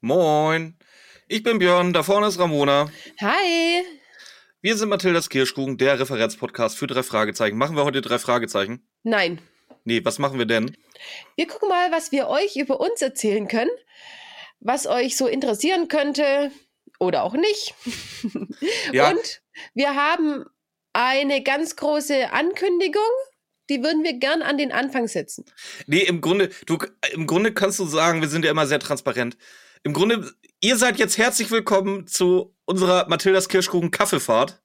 Moin. Ich bin Björn, da vorne ist Ramona. Hi. Wir sind Mathildas Kirschkuchen, der Referenzpodcast für drei Fragezeichen. Machen wir heute drei Fragezeichen? Nein. Nee, was machen wir denn? Wir gucken mal, was wir euch über uns erzählen können, was euch so interessieren könnte oder auch nicht. Ja. Und wir haben eine ganz große Ankündigung, die würden wir gern an den Anfang setzen. Nee, im Grunde, du, im Grunde kannst du sagen, wir sind ja immer sehr transparent. Im Grunde, ihr seid jetzt herzlich willkommen zu unserer Mathildas Kirschkuchen Kaffeefahrt.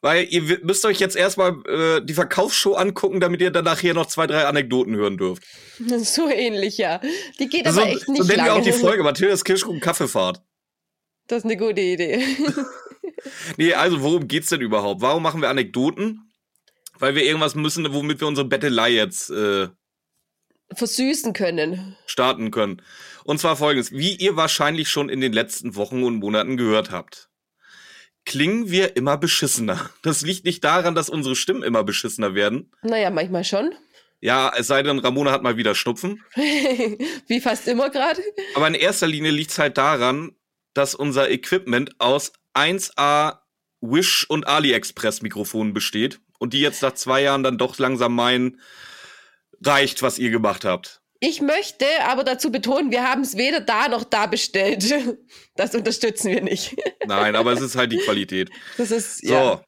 Weil ihr müsst euch jetzt erstmal äh, die Verkaufsshow angucken, damit ihr dann nachher noch zwei, drei Anekdoten hören dürft. So ähnlich, ja. Die geht so, aber echt nicht so nennen lange. wir auch die Folge, Mathildas Kirschkuchen Kaffeefahrt. Das ist eine gute Idee. Nee, also worum geht's denn überhaupt? Warum machen wir Anekdoten? Weil wir irgendwas müssen, womit wir unsere Bettelei jetzt äh, Versüßen können. starten können. Und zwar folgendes, wie ihr wahrscheinlich schon in den letzten Wochen und Monaten gehört habt. Klingen wir immer beschissener. Das liegt nicht daran, dass unsere Stimmen immer beschissener werden. Naja, manchmal schon. Ja, es sei denn, Ramona hat mal wieder Schnupfen. Wie fast immer gerade. Aber in erster Linie liegt's halt daran, dass unser Equipment aus 1A Wish und AliExpress Mikrofonen besteht und die jetzt nach zwei Jahren dann doch langsam meinen, reicht, was ihr gemacht habt. Ich möchte aber dazu betonen, wir haben es weder da noch da bestellt. Das unterstützen wir nicht. Nein, aber es ist halt die Qualität. Das ist, So. ja.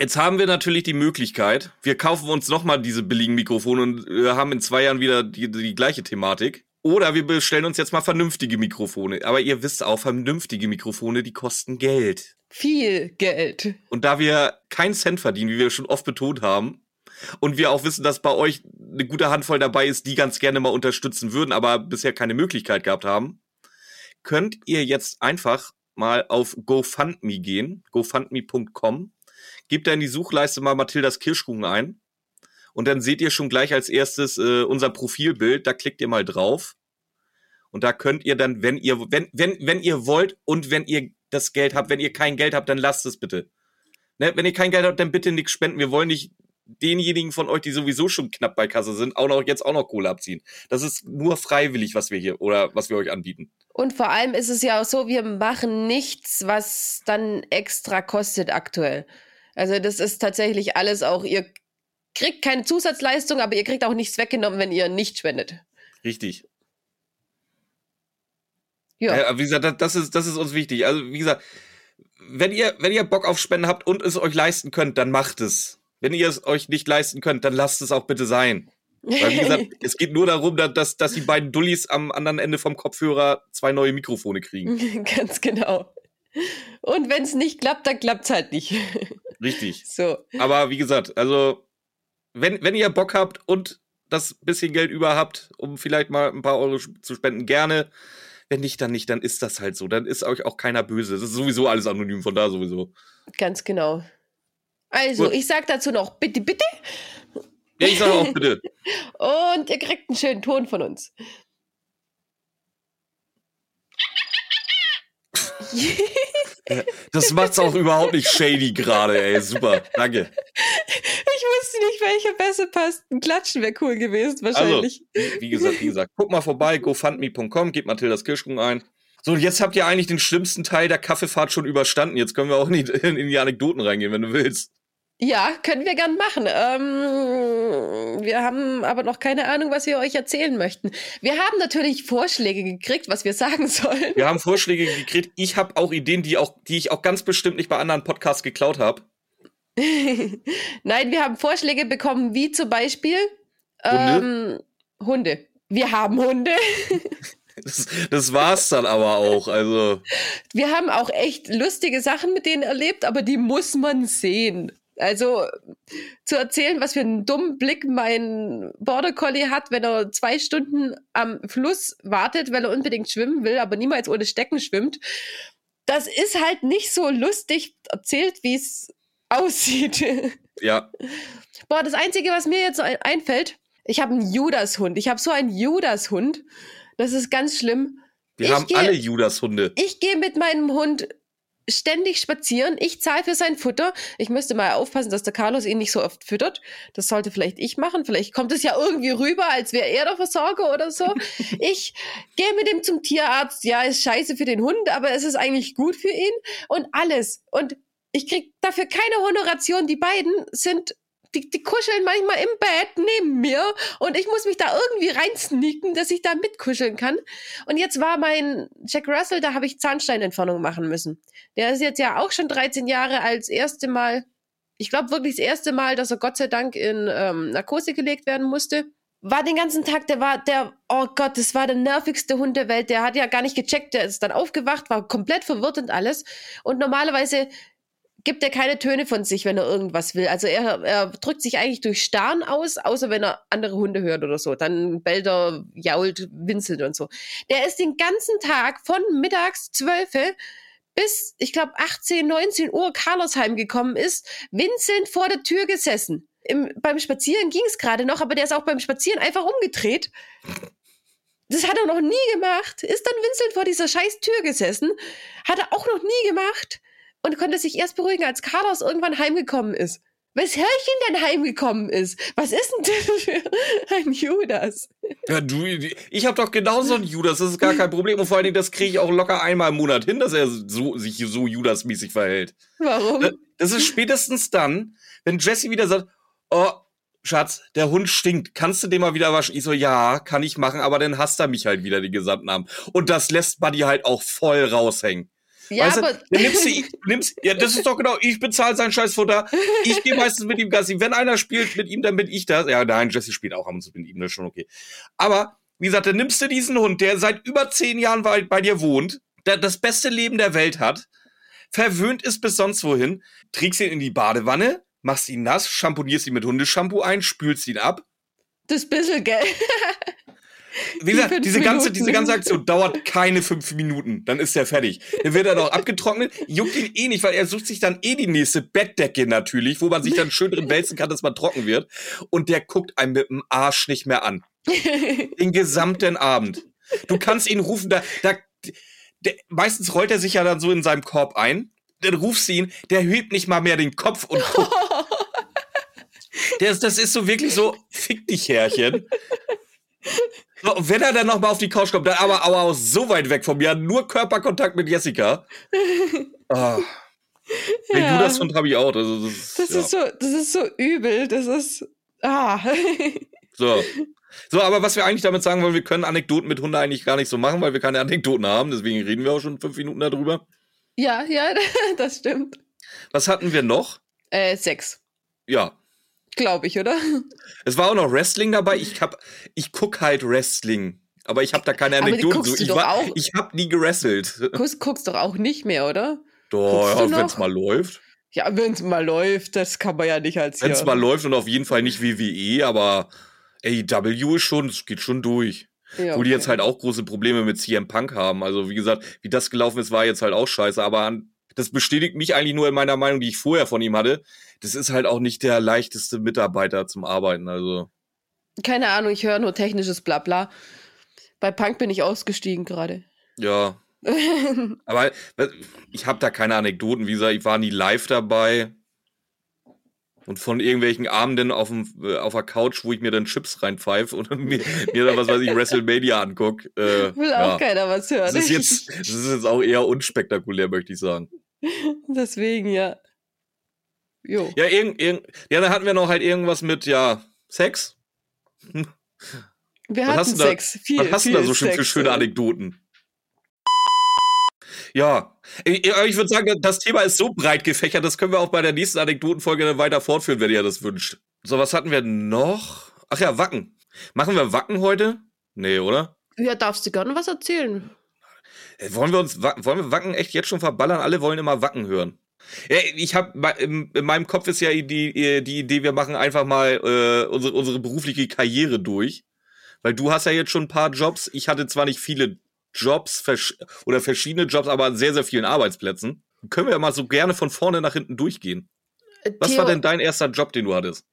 Jetzt haben wir natürlich die Möglichkeit, wir kaufen uns nochmal diese billigen Mikrofone und äh, haben in zwei Jahren wieder die, die gleiche Thematik. Oder wir bestellen uns jetzt mal vernünftige Mikrofone. Aber ihr wisst auch, vernünftige Mikrofone, die kosten Geld. Viel Geld. Und da wir keinen Cent verdienen, wie wir schon oft betont haben, und wir auch wissen, dass bei euch eine gute Handvoll dabei ist, die ganz gerne mal unterstützen würden, aber bisher keine Möglichkeit gehabt haben, könnt ihr jetzt einfach mal auf GoFundMe gehen, gofundme.com, gebt da in die Suchleiste mal Mathildas Kirschkuchen ein. Und dann seht ihr schon gleich als erstes äh, unser Profilbild, da klickt ihr mal drauf. Und da könnt ihr dann, wenn ihr, wenn, wenn, wenn ihr wollt und wenn ihr das Geld habt, wenn ihr kein Geld habt, dann lasst es bitte. Ne, wenn ihr kein Geld habt, dann bitte nichts spenden. Wir wollen nicht denjenigen von euch, die sowieso schon knapp bei Kasse sind, auch noch jetzt auch noch Kohle abziehen. Das ist nur freiwillig, was wir hier oder was wir euch anbieten. Und vor allem ist es ja auch so, wir machen nichts, was dann extra kostet aktuell. Also das ist tatsächlich alles auch, ihr kriegt keine Zusatzleistung, aber ihr kriegt auch nichts weggenommen, wenn ihr nicht spendet. Richtig. Ja. Ja. wie gesagt, das, ist das ist uns wichtig. Also wie gesagt, wenn ihr wenn ihr Bock auf Spenden habt und es euch leisten könnt, dann macht es. Wenn ihr es euch nicht leisten könnt, dann lasst es auch bitte sein. Weil wie gesagt, es geht nur darum, dass, dass, die beiden Dullis am anderen Ende vom Kopfhörer zwei neue Mikrofone kriegen. Ganz genau. Und wenn es nicht klappt, dann klappt es halt nicht. Richtig. So. Aber wie gesagt, also wenn, wenn ihr Bock habt und das bisschen Geld über habt, um vielleicht mal ein paar Euro zu spenden, gerne. Wenn nicht, dann nicht, dann ist das halt so. Dann ist euch auch keiner böse. Das ist sowieso alles anonym, von da sowieso. Ganz genau. Also, Gut. ich sag dazu noch bitte, bitte. Ja, ich sage auch bitte. Und ihr kriegt einen schönen Ton von uns. Das macht's auch überhaupt nicht shady gerade, ey. Super, danke. Ich wusste nicht, welcher besser passt. Ein Klatschen wäre cool gewesen, Also, wahrscheinlich. wie, wie gesagt, wie gesagt, guck mal vorbei, gofundme.com, gebt Mathildas Kirschkuchen ein. So, und jetzt habt ihr eigentlich den schlimmsten Teil der Kaffeefahrt schon überstanden. Jetzt können wir auch in die, in die Anekdoten reingehen, wenn du willst. Ja, können wir gern machen. Ähm, wir haben aber noch keine Ahnung, was wir euch erzählen möchten. Wir haben natürlich Vorschläge gekriegt, was wir sagen sollen. Wir haben Vorschläge gekriegt. Ich habe auch Ideen, die, auch, die ich auch ganz bestimmt nicht bei anderen Podcasts geklaut habe. Nein, wir haben Vorschläge bekommen, wie zum Beispiel Hunde? Ähm, Hunde. Wir haben Hunde. Das, das war's dann aber auch. Also, Wir haben auch echt lustige Sachen mit denen erlebt, aber die muss man sehen. Also zu erzählen, was für einen dummen Blick mein Border Collie hat, wenn er zwei Stunden am Fluss wartet, weil er unbedingt schwimmen will, aber niemals ohne Stecken schwimmt. Das ist halt nicht so lustig erzählt, wie es aussieht. ja. Boah, das Einzige, was mir jetzt einfällt, ich habe einen Judas-Hund. Ich habe so einen Judas-Hund. Das ist ganz schlimm. Wir Ich haben geh- alle Judas-Hunde. Ich gehe mit meinem Hund ständig spazieren. Ich zahle für sein Futter. Ich müsste mal aufpassen, dass der Carlos ihn nicht so oft füttert. Das sollte vielleicht ich machen. Vielleicht kommt es ja irgendwie rüber, als wäre er der Versorger oder so. ich gehe mit ihm zum Tierarzt. Ja, ist scheiße für den Hund, aber es ist eigentlich gut für ihn. Und alles. Und ich krieg dafür keine Honoration. Die beiden sind die, die kuscheln manchmal im Bett neben mir und ich muss mich da irgendwie reinsneaken, dass ich da mitkuscheln kann. Und jetzt war mein Jack Russell, da habe ich Zahnsteinentfernung machen müssen. Der ist jetzt ja auch schon 13 Jahre als erste Mal, ich glaube wirklich das erste Mal, dass er Gott sei Dank in ähm, Narkose gelegt werden musste. War den ganzen Tag, der war, der, oh Gott, das war der nervigste Hund der Welt. Der hat ja gar nicht gecheckt, der ist dann aufgewacht, war komplett verwirrt und alles. Und normalerweise gibt er keine Töne von sich, wenn er irgendwas will. Also er, er drückt sich eigentlich durch Starren aus, außer wenn er andere Hunde hört oder so. Dann bellt er, jault, winselt und so. Der ist den ganzen Tag von mittags 12 bis, ich glaube, 18, 19 Uhr Carlos heimgekommen ist, winselnd vor der Tür gesessen. Im, beim Spazieren ging es gerade noch, aber der ist auch beim Spazieren einfach umgedreht. Das hat er noch nie gemacht. Ist dann winselnd vor dieser scheiß Tür gesessen. Hat er auch noch nie gemacht und konnte sich erst beruhigen, als Carlos irgendwann heimgekommen ist. Wes Hörchen denn heimgekommen ist? Was ist denn das für ein Judas? Ja, du, ich habe doch genauso einen Judas, das ist gar kein Problem. Und vor allen Dingen, das kriege ich auch locker einmal im Monat hin, dass er so, sich so Judas-mäßig verhält. Warum? Das ist spätestens dann, wenn Jesse wieder sagt, oh, Schatz, der Hund stinkt. Kannst du den mal wieder waschen? Ich so, ja, kann ich machen, aber dann hasst er mich halt wieder die gesamten Abend. Und das lässt Buddy halt auch voll raushängen. Ja, weißt aber. Du, nimmst du, nimmst, ja, das ist doch genau, ich bezahle sein Scheißfutter. Ich gehe meistens mit ihm Gassi. Wenn einer spielt mit ihm, dann bin ich das. Ja, nein, Jesse spielt auch ab und zu mit ihm, das ist schon okay. Aber, wie gesagt, dann nimmst du diesen Hund, der seit über zehn Jahren bei, bei dir wohnt, der das beste Leben der Welt hat, verwöhnt ist bis sonst wohin, trägst ihn in die Badewanne, machst ihn nass, champonierst ihn mit Hundeshampoo ein, spülst ihn ab. Das bisschen, gell? Wie gesagt, diese ganze, diese ganze Aktion dauert keine fünf Minuten. Dann ist er fertig. Dann wird er doch abgetrocknet. Juckt ihn eh nicht, weil er sucht sich dann eh die nächste Bettdecke natürlich, wo man sich dann schön drin wälzen kann, dass man trocken wird. Und der guckt einem mit dem Arsch nicht mehr an. Den gesamten Abend. Du kannst ihn rufen, da, da, der, meistens rollt er sich ja dann so in seinem Korb ein. Dann rufst du ihn, der hebt nicht mal mehr den Kopf und guckt. Der, das ist so wirklich so, fick dich, Herrchen. Wenn er dann nochmal auf die Couch kommt, dann aber, aber auch so weit weg von mir, nur Körperkontakt mit Jessica. Oh. Den ja. Judas-Hund habe ich auch. Das, das, ja. ist so, das ist so übel. Das ist. Ah. so. So, aber was wir eigentlich damit sagen wollen, wir können Anekdoten mit Hunden eigentlich gar nicht so machen, weil wir keine Anekdoten haben. Deswegen reden wir auch schon fünf Minuten darüber. Ja, ja, das stimmt. Was hatten wir noch? Äh, sechs. Ja, Glaube ich, oder? Es war auch noch Wrestling dabei. Ich hab, ich guck halt Wrestling. Aber ich habe da keine Anekdoten zu. Ich, war, ich habe nie gewrestelt. Guckst, guckst doch auch nicht mehr, oder? Doch, ja, wenn es mal läuft. Ja, wenn es mal läuft, das kann man ja nicht als Wenn es mal läuft und auf jeden Fall nicht WWE, aber AEW ist schon, es geht schon durch. Ja, okay. Wo die jetzt halt auch große Probleme mit CM Punk haben. Also, wie gesagt, wie das gelaufen ist, war jetzt halt auch scheiße. Aber das bestätigt mich eigentlich nur in meiner Meinung, die ich vorher von ihm hatte das ist halt auch nicht der leichteste Mitarbeiter zum Arbeiten. Also. Keine Ahnung, ich höre nur technisches Blabla. Bei Punk bin ich ausgestiegen gerade. Ja. Aber ich habe da keine Anekdoten. Wie gesagt, ich war nie live dabei. Und von irgendwelchen Abenden auf, dem, äh, auf der Couch, wo ich mir dann Chips reinpfeife und mir, mir dann, was weiß ich, WrestleMania anguck. Äh, Will ja. auch keiner was hören. Das ist, jetzt, das ist jetzt auch eher unspektakulär, möchte ich sagen. Deswegen, ja. Jo. Ja, irgend, irgend, ja, dann hatten wir noch halt irgendwas mit, ja, Sex. Wir was hatten Sex. Da, viel, was hast du da so schön für schöne Anekdoten? Ja, ich, ich würde sagen, das Thema ist so breit gefächert, das können wir auch bei der nächsten Anekdotenfolge dann weiter fortführen, wenn ihr das wünscht. So, was hatten wir noch? Ach ja, Wacken. Machen wir Wacken heute? Nee, oder? Ja, darfst du gerne was erzählen. Äh, wollen wir uns, wollen wir Wacken echt jetzt schon verballern? Alle wollen immer Wacken hören. Ja, ich habe in meinem Kopf ist ja die, die Idee, wir machen einfach mal äh, unsere, unsere berufliche Karriere durch. Weil du hast ja jetzt schon ein paar Jobs. Ich hatte zwar nicht viele Jobs vers oder verschiedene Jobs, aber an sehr, sehr vielen Arbeitsplätzen. Können wir ja mal so gerne von vorne nach hinten durchgehen. Was Theo war denn dein erster Job, den du hattest?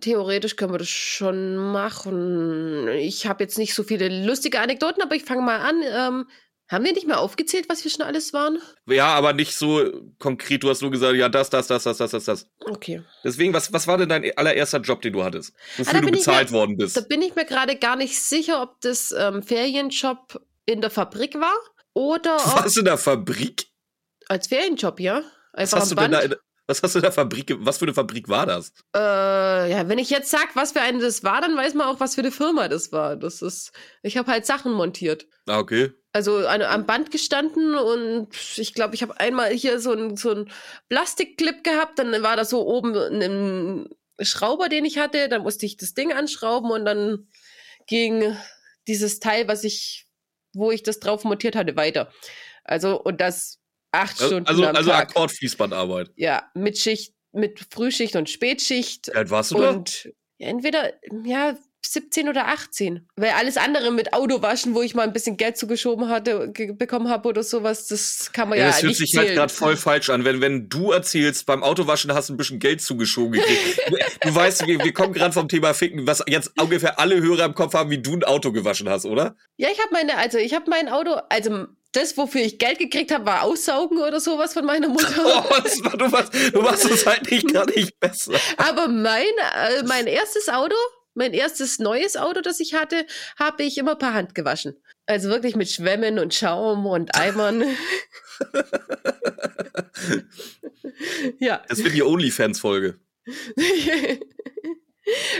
Theoretisch können wir das schon machen. Ich habe jetzt nicht so viele lustige Anekdoten, aber ich fange mal an. Ähm, Haben wir nicht mehr aufgezählt, was wir schon alles waren? Ja, aber nicht so konkret. Du hast nur gesagt, ja, das, das, das, das, das, das, das. Okay. Deswegen, was, was war denn dein allererster Job, den du hattest? Wofür da du bezahlt mir- worden bist? Da bin ich mir gerade gar nicht sicher, ob das ähm, Ferienjob in der Fabrik war oder ob, Was in der Fabrik? als Ferienjob, ja. Was Einfach hast, du am denn da Band. in, was hast du in der Fabrik? Was für eine Fabrik war das? Äh, ja, wenn ich jetzt sag, was für eine das war, dann weiß man auch, was für eine Firma das war. Das ist, ich habe halt Sachen montiert. Ah, okay. Also an, am Band gestanden und ich glaube, ich habe einmal hier so ein so ein Plastikclip gehabt, dann war da so oben ein Schrauber, den ich hatte, dann musste ich das Ding anschrauben und dann ging dieses Teil, was ich, wo ich das drauf montiert hatte, weiter. Also und das acht Stunden Also, am also Tag. Akkordfließbandarbeit. Ja, mit Schicht, mit Frühschicht und Spätschicht Wie alt warst du da? und ja, entweder, ja, 17 oder 18. Weil alles andere mit Autowaschen, wo ich mal ein bisschen Geld zugeschoben hatte, bekommen habe oder sowas, das kann man Ja, ja, das hört nicht sich zählen. halt gerade voll falsch an. Wenn, wenn du erzählst, beim Autowaschen hast du ein bisschen Geld zugeschoben gekriegt. du, du weißt, wir, wir kommen gerade vom Thema Ficken, was jetzt ungefähr alle Hörer im Kopf haben, wie du ein Auto gewaschen hast, oder? ja, ich habe meine, also ich habe mein Auto, also das, wofür ich Geld gekriegt habe, war Aussaugen oder sowas von meiner Mutter. Oh, war, du, machst, du machst es halt nicht gerade nicht besser. Aber mein, äh, mein erstes Auto, mein erstes neues Auto, das ich hatte, habe ich immer per Hand gewaschen. Also wirklich mit Schwämmen und Schaum und Eimern. ja. Das wird die OnlyFans-Folge.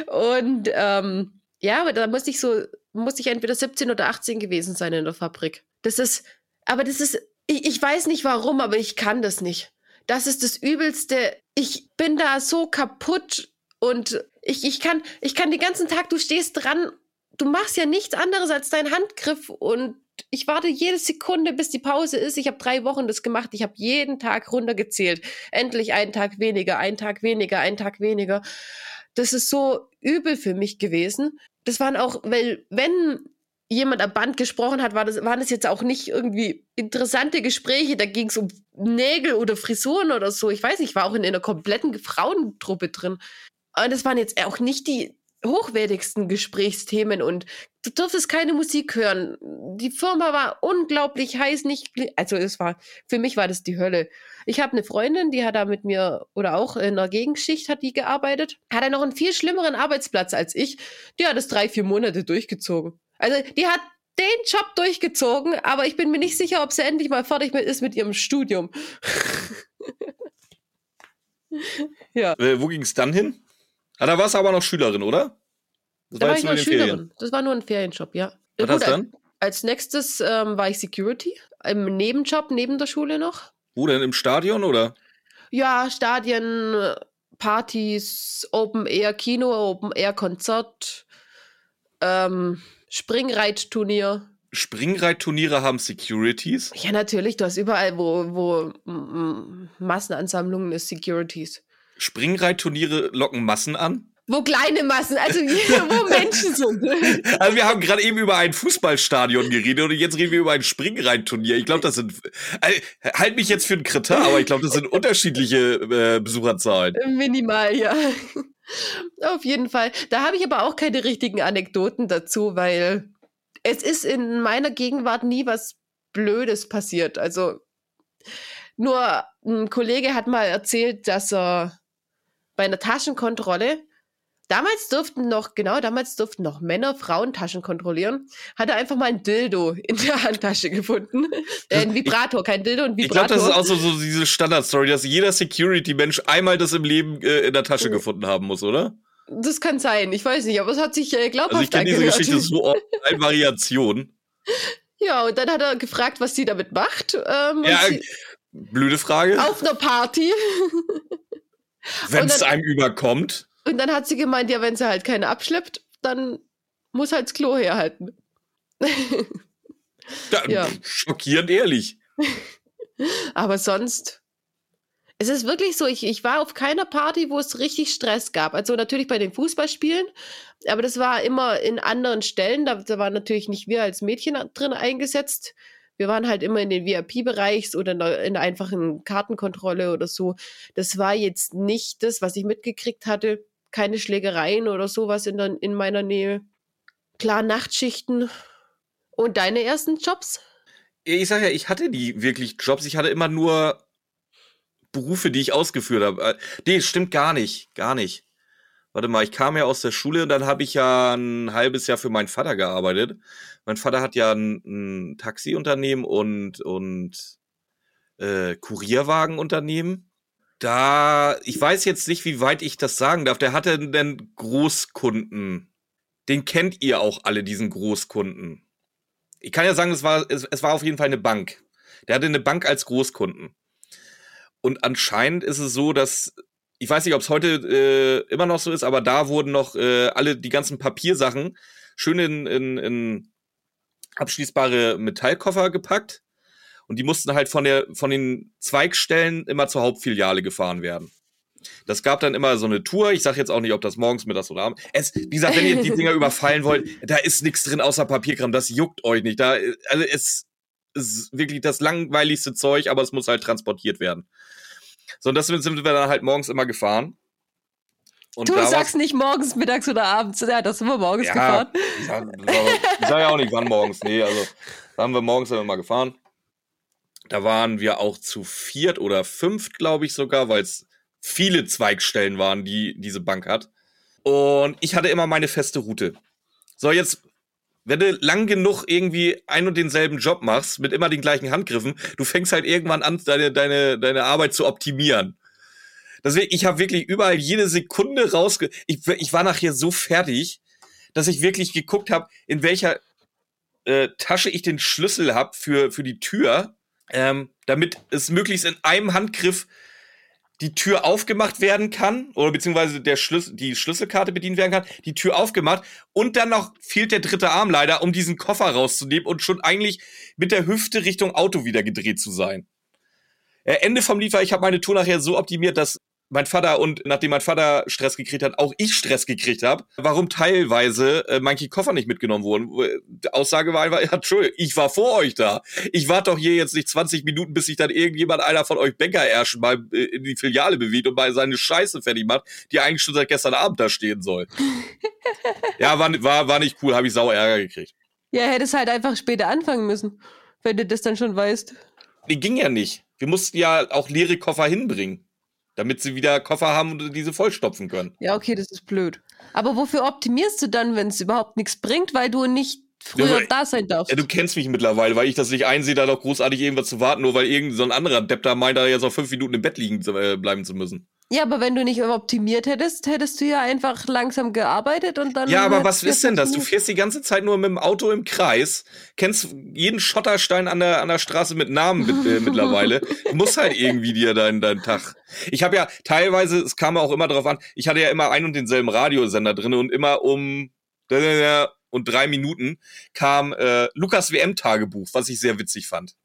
und ähm, ja, aber da musste ich so, musste ich entweder 17 oder 18 gewesen sein in der Fabrik. Das ist, aber das ist, ich, ich weiß nicht warum, aber ich kann das nicht. Das ist das Übelste. Ich bin da so kaputt und ich, ich kann, ich kann den ganzen Tag, du stehst dran, du machst ja nichts anderes als deinen Handgriff und ich warte jede Sekunde, bis die Pause ist. Ich habe drei Wochen das gemacht. Ich habe jeden Tag runtergezählt. Endlich einen Tag weniger, einen Tag weniger, einen Tag weniger. Das ist so übel für mich gewesen. Das waren auch, weil wenn jemand am Band gesprochen hat, war das, waren das jetzt auch nicht irgendwie interessante Gespräche. Da ging es um Nägel oder Frisuren oder so. Ich weiß nicht, ich war auch in einer kompletten Frauentruppe drin. Und das waren jetzt auch nicht die hochwertigsten Gesprächsthemen und du durftest keine Musik hören. Die Firma war unglaublich heiß, nicht, also es war, für mich war das die Hölle. Ich habe eine Freundin, die hat da mit mir oder auch in einer Gegenschicht hat die gearbeitet, hat er noch einen viel schlimmeren Arbeitsplatz als ich. Die hat es drei, vier Monate durchgezogen. Also die hat den Job durchgezogen, aber ich bin mir nicht sicher, ob sie endlich mal fertig mit, ist mit ihrem Studium. ja. Äh, wo ging es dann hin? Ah, da warst du aber noch Schülerin, oder? Das Da war ich nur noch in den Ferien. Schülerin. Das war nur ein Ferienjob, ja. Was Gut, dann? Als nächstes ähm, war ich Security, im Nebenjob neben der Schule noch. Wo denn? Im Stadion, oder? Ja, Stadien, Partys, Open Air Kino, Open Air Konzert, ähm, Springreitturnier. Springreitturniere haben Securities. Ja, natürlich, du hast überall, wo, wo mm, Massenansammlungen ist, Securities. Springreitturniere locken Massen an. Wo kleine Massen, also wo Menschen sind. Also wir haben gerade eben über ein Fußballstadion geredet und jetzt reden wir über ein Springreitturnier. Ich glaube, das sind äh, halt mich jetzt für einen Kretin, aber ich glaube, das sind unterschiedliche äh, Besucherzahlen. Minimal, ja. Auf jeden Fall. Da habe ich aber auch keine richtigen Anekdoten dazu, weil es ist in meiner Gegenwart nie was Blödes passiert. Also nur ein Kollege hat mal erzählt, dass er bei einer Taschenkontrolle Damals durften noch, genau, damals durften noch Männer Frauen Taschen kontrollieren. Hat er einfach mal ein Dildo in der Handtasche gefunden. Äh, ein Vibrator, kein Dildo, ein Ich glaube, Vibrator. das ist auch so, so diese Standardstory, dass jeder Security-Mensch einmal das im Leben äh, in der Tasche Oh. gefunden haben muss, oder? Das kann sein, ich weiß nicht, aber es hat sich äh, glaubhaft Also ich kenne diese. Geschichte so oft in Variationen. Ja, und dann hat er gefragt, was sie damit macht. Ähm, Ja, sie, blöde Frage. auf einer Party. Wenn es einem überkommt. Und dann hat sie gemeint, ja, wenn sie halt keine abschleppt, dann muss halt das Klo herhalten. Da, Ja. Schockierend ehrlich. Aber sonst. Es ist wirklich so, ich, ich war auf keiner Party, wo es richtig Stress gab. Also natürlich bei den Fußballspielen, aber das war immer in anderen Stellen. Da, da waren natürlich nicht wir als Mädchen drin eingesetzt. Wir waren halt immer in den VIP-Bereichs oder in der, in der einfachen Kartenkontrolle oder so. Das war jetzt nicht das, was ich mitgekriegt hatte. Keine Schlägereien oder sowas in, der, in meiner Nähe. Klar, Nachtschichten. Und deine ersten Jobs? ich sag ja, ich hatte nie wirklich Jobs. Ich hatte immer nur Berufe, die ich ausgeführt habe. Äh, nee, stimmt gar nicht. Gar nicht. Warte mal, ich kam ja aus der Schule und dann habe ich ja ein halbes Jahr für meinen Vater gearbeitet. Mein Vater hat ja ein, ein Taxiunternehmen und, und äh, Kurierwagenunternehmen. Da, ich weiß jetzt nicht, wie weit ich das sagen darf. Der hatte einen Großkunden. Den kennt ihr auch alle, diesen Großkunden. Ich kann ja sagen, es war, es, es war auf jeden Fall eine Bank. Der hatte eine Bank als Großkunden. Und anscheinend ist es so, dass ich weiß nicht, ob es heute äh, immer noch so ist, aber da wurden noch äh, alle die ganzen Papiersachen schön in, in, in abschließbare Metallkoffer gepackt und die mussten halt von der von den Zweigstellen immer zur Hauptfiliale gefahren werden. Das gab dann immer so eine Tour. Ich sage jetzt auch nicht, ob das morgens, mittags oder abends. Es, wie gesagt, wenn ihr die Dinger überfallen wollt, da ist nichts drin außer Papierkram. Das juckt euch nicht. Da, also es ist wirklich das langweiligste Zeug, aber es muss halt transportiert werden. So, und das sind wir dann halt morgens immer gefahren. Und du sagst nicht morgens, mittags oder abends. Ja, das sind wir morgens ja, gefahren. Ich sag, ich sag ja auch nicht, wann morgens. Nee, also da haben wir morgens immer gefahren. Da waren wir auch zu viert oder fünft, glaube ich sogar, weil es viele Zweigstellen waren, die diese Bank hat. Und ich hatte immer meine feste Route. So, jetzt wenn du lang genug irgendwie ein und denselben Job machst, mit immer den gleichen Handgriffen, du fängst halt irgendwann an, deine, deine, deine Arbeit zu optimieren. Deswegen, ich habe wirklich überall jede Sekunde rausge... Ich, ich war nachher so fertig, dass ich wirklich geguckt habe, in welcher äh, Tasche ich den Schlüssel habe für, für die Tür, ähm, damit es möglichst in einem Handgriff die Tür aufgemacht werden kann oder beziehungsweise der Schlüssel, die Schlüsselkarte bedient werden kann, die Tür aufgemacht und dann noch fehlt der dritte Arm leider, um diesen Koffer rauszunehmen und schon eigentlich mit der Hüfte Richtung Auto wieder gedreht zu sein. Äh, Ende vom Liefer, ich habe meine Tour nachher so optimiert, dass mein Vater und nachdem mein Vater Stress gekriegt hat, auch ich Stress gekriegt habe, warum teilweise äh, manche Koffer nicht mitgenommen wurden. Die Aussage war einfach, ja, Entschuldigung, ich war vor euch da. Ich warte doch hier jetzt nicht 20 Minuten, bis sich dann irgendjemand, einer von euch Bäckerärschen mal äh, in die Filiale bewegt und mal seine Scheiße fertig macht, die eigentlich schon seit gestern Abend da stehen soll. ja, war, war, war nicht cool, habe ich sauer Ärger gekriegt. Ja, hättest halt einfach später anfangen müssen, wenn du das dann schon weißt. Die ging ja nicht. Wir mussten ja auch leere Koffer hinbringen damit sie wieder Koffer haben und diese vollstopfen können. Ja, okay, das ist blöd. Aber wofür optimierst du dann, wenn es überhaupt nichts bringt, weil du nicht früher ja, da sein darfst? Ja, du kennst mich mittlerweile, weil ich das nicht einsehe, da noch großartig irgendwas zu warten, nur weil irgendein so ein anderer Depp da meint, da jetzt noch fünf Minuten im Bett liegen äh, bleiben zu müssen. Ja, aber wenn du nicht optimiert hättest, hättest du ja einfach langsam gearbeitet und dann. Ja, aber was ist denn das? Du fährst die ganze Zeit nur mit dem Auto im Kreis, kennst jeden Schotterstein an der, an der Straße mit Namen mit, äh, mittlerweile. Du musst halt irgendwie dir deinen, deinen Tag. Ich habe ja teilweise, es kam auch immer darauf an, ich hatte ja immer ein und denselben Radiosender drin und immer um und drei Minuten kam äh, Lukas WM-Tagebuch, was ich sehr witzig fand.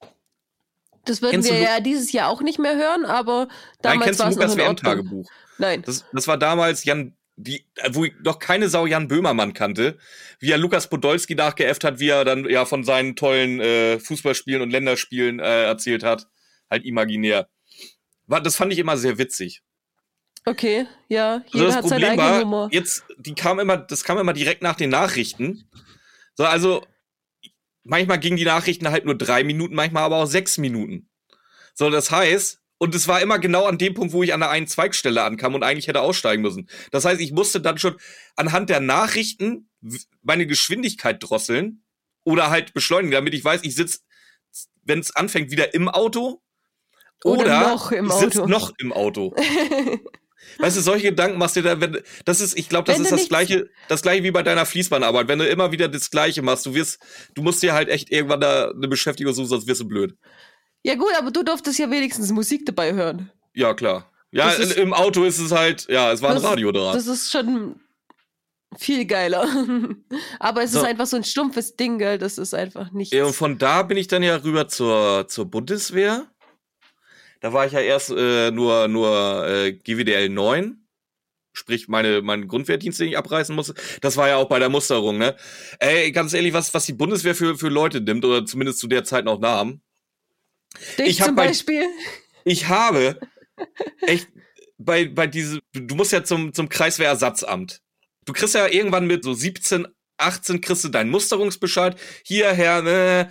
Das würden kennst wir ja dieses Jahr auch nicht mehr hören, aber damals war es Lukas WM-Tagebuch? Nein. Das, das war damals Jan, die, wo ich noch keine Sau Jan Böhmermann kannte, wie er Lukas Podolski nachgeäfft hat, wie er dann ja von seinen tollen äh, Fußballspielen und Länderspielen äh, erzählt hat. Halt imaginär. War, das fand ich immer sehr witzig. Okay, ja, also jeder also hat seine eigene Nummer. Jetzt, die kam immer, das kam immer direkt nach den Nachrichten. So, also manchmal gingen die Nachrichten halt nur drei Minuten, manchmal aber auch sechs Minuten. So, das heißt, und es war immer genau an dem Punkt, wo ich an der einen Zweigstelle ankam und eigentlich hätte aussteigen müssen. Das heißt, ich musste dann schon anhand der Nachrichten meine Geschwindigkeit drosseln oder halt beschleunigen, damit ich weiß, ich sitze, wenn es anfängt, wieder im Auto oder, oder noch im ich sitze noch im Auto. Weißt du, solche Gedanken machst du da, wenn, das ist, ich glaube, das wenn ist das gleiche, das gleiche wie bei deiner Fließbandarbeit. Wenn du immer wieder das Gleiche machst, du wirst, du musst dir halt echt irgendwann da eine Beschäftigung suchen, sonst wirst du blöd. Ja gut, aber du durftest ja wenigstens Musik dabei hören. Ja, klar. Ja, ist, im Auto ist es halt, ja, es war ein Radio dran. Das ist schon viel geiler. aber es so. ist einfach so ein stumpfes Ding, gell, das ist einfach nicht. Ja, und von da bin ich dann ja rüber zur, zur Bundeswehr. Da war ich ja erst äh, nur, nur äh, GWDL 9 sprich meine meinen Grundwehrdienst, den ich abreißen musste. Das war ja auch bei der Musterung, ne? Ey, ganz ehrlich, was was die Bundeswehr für für Leute nimmt oder zumindest zu der Zeit noch nahm. Dich ich zum Beispiel. Bei, ich habe echt bei bei diese du musst ja zum zum Kreiswehrersatzamt. Du kriegst ja irgendwann mit so 17 18 kriegst du deinen Musterungsbescheid. Hierher, ne,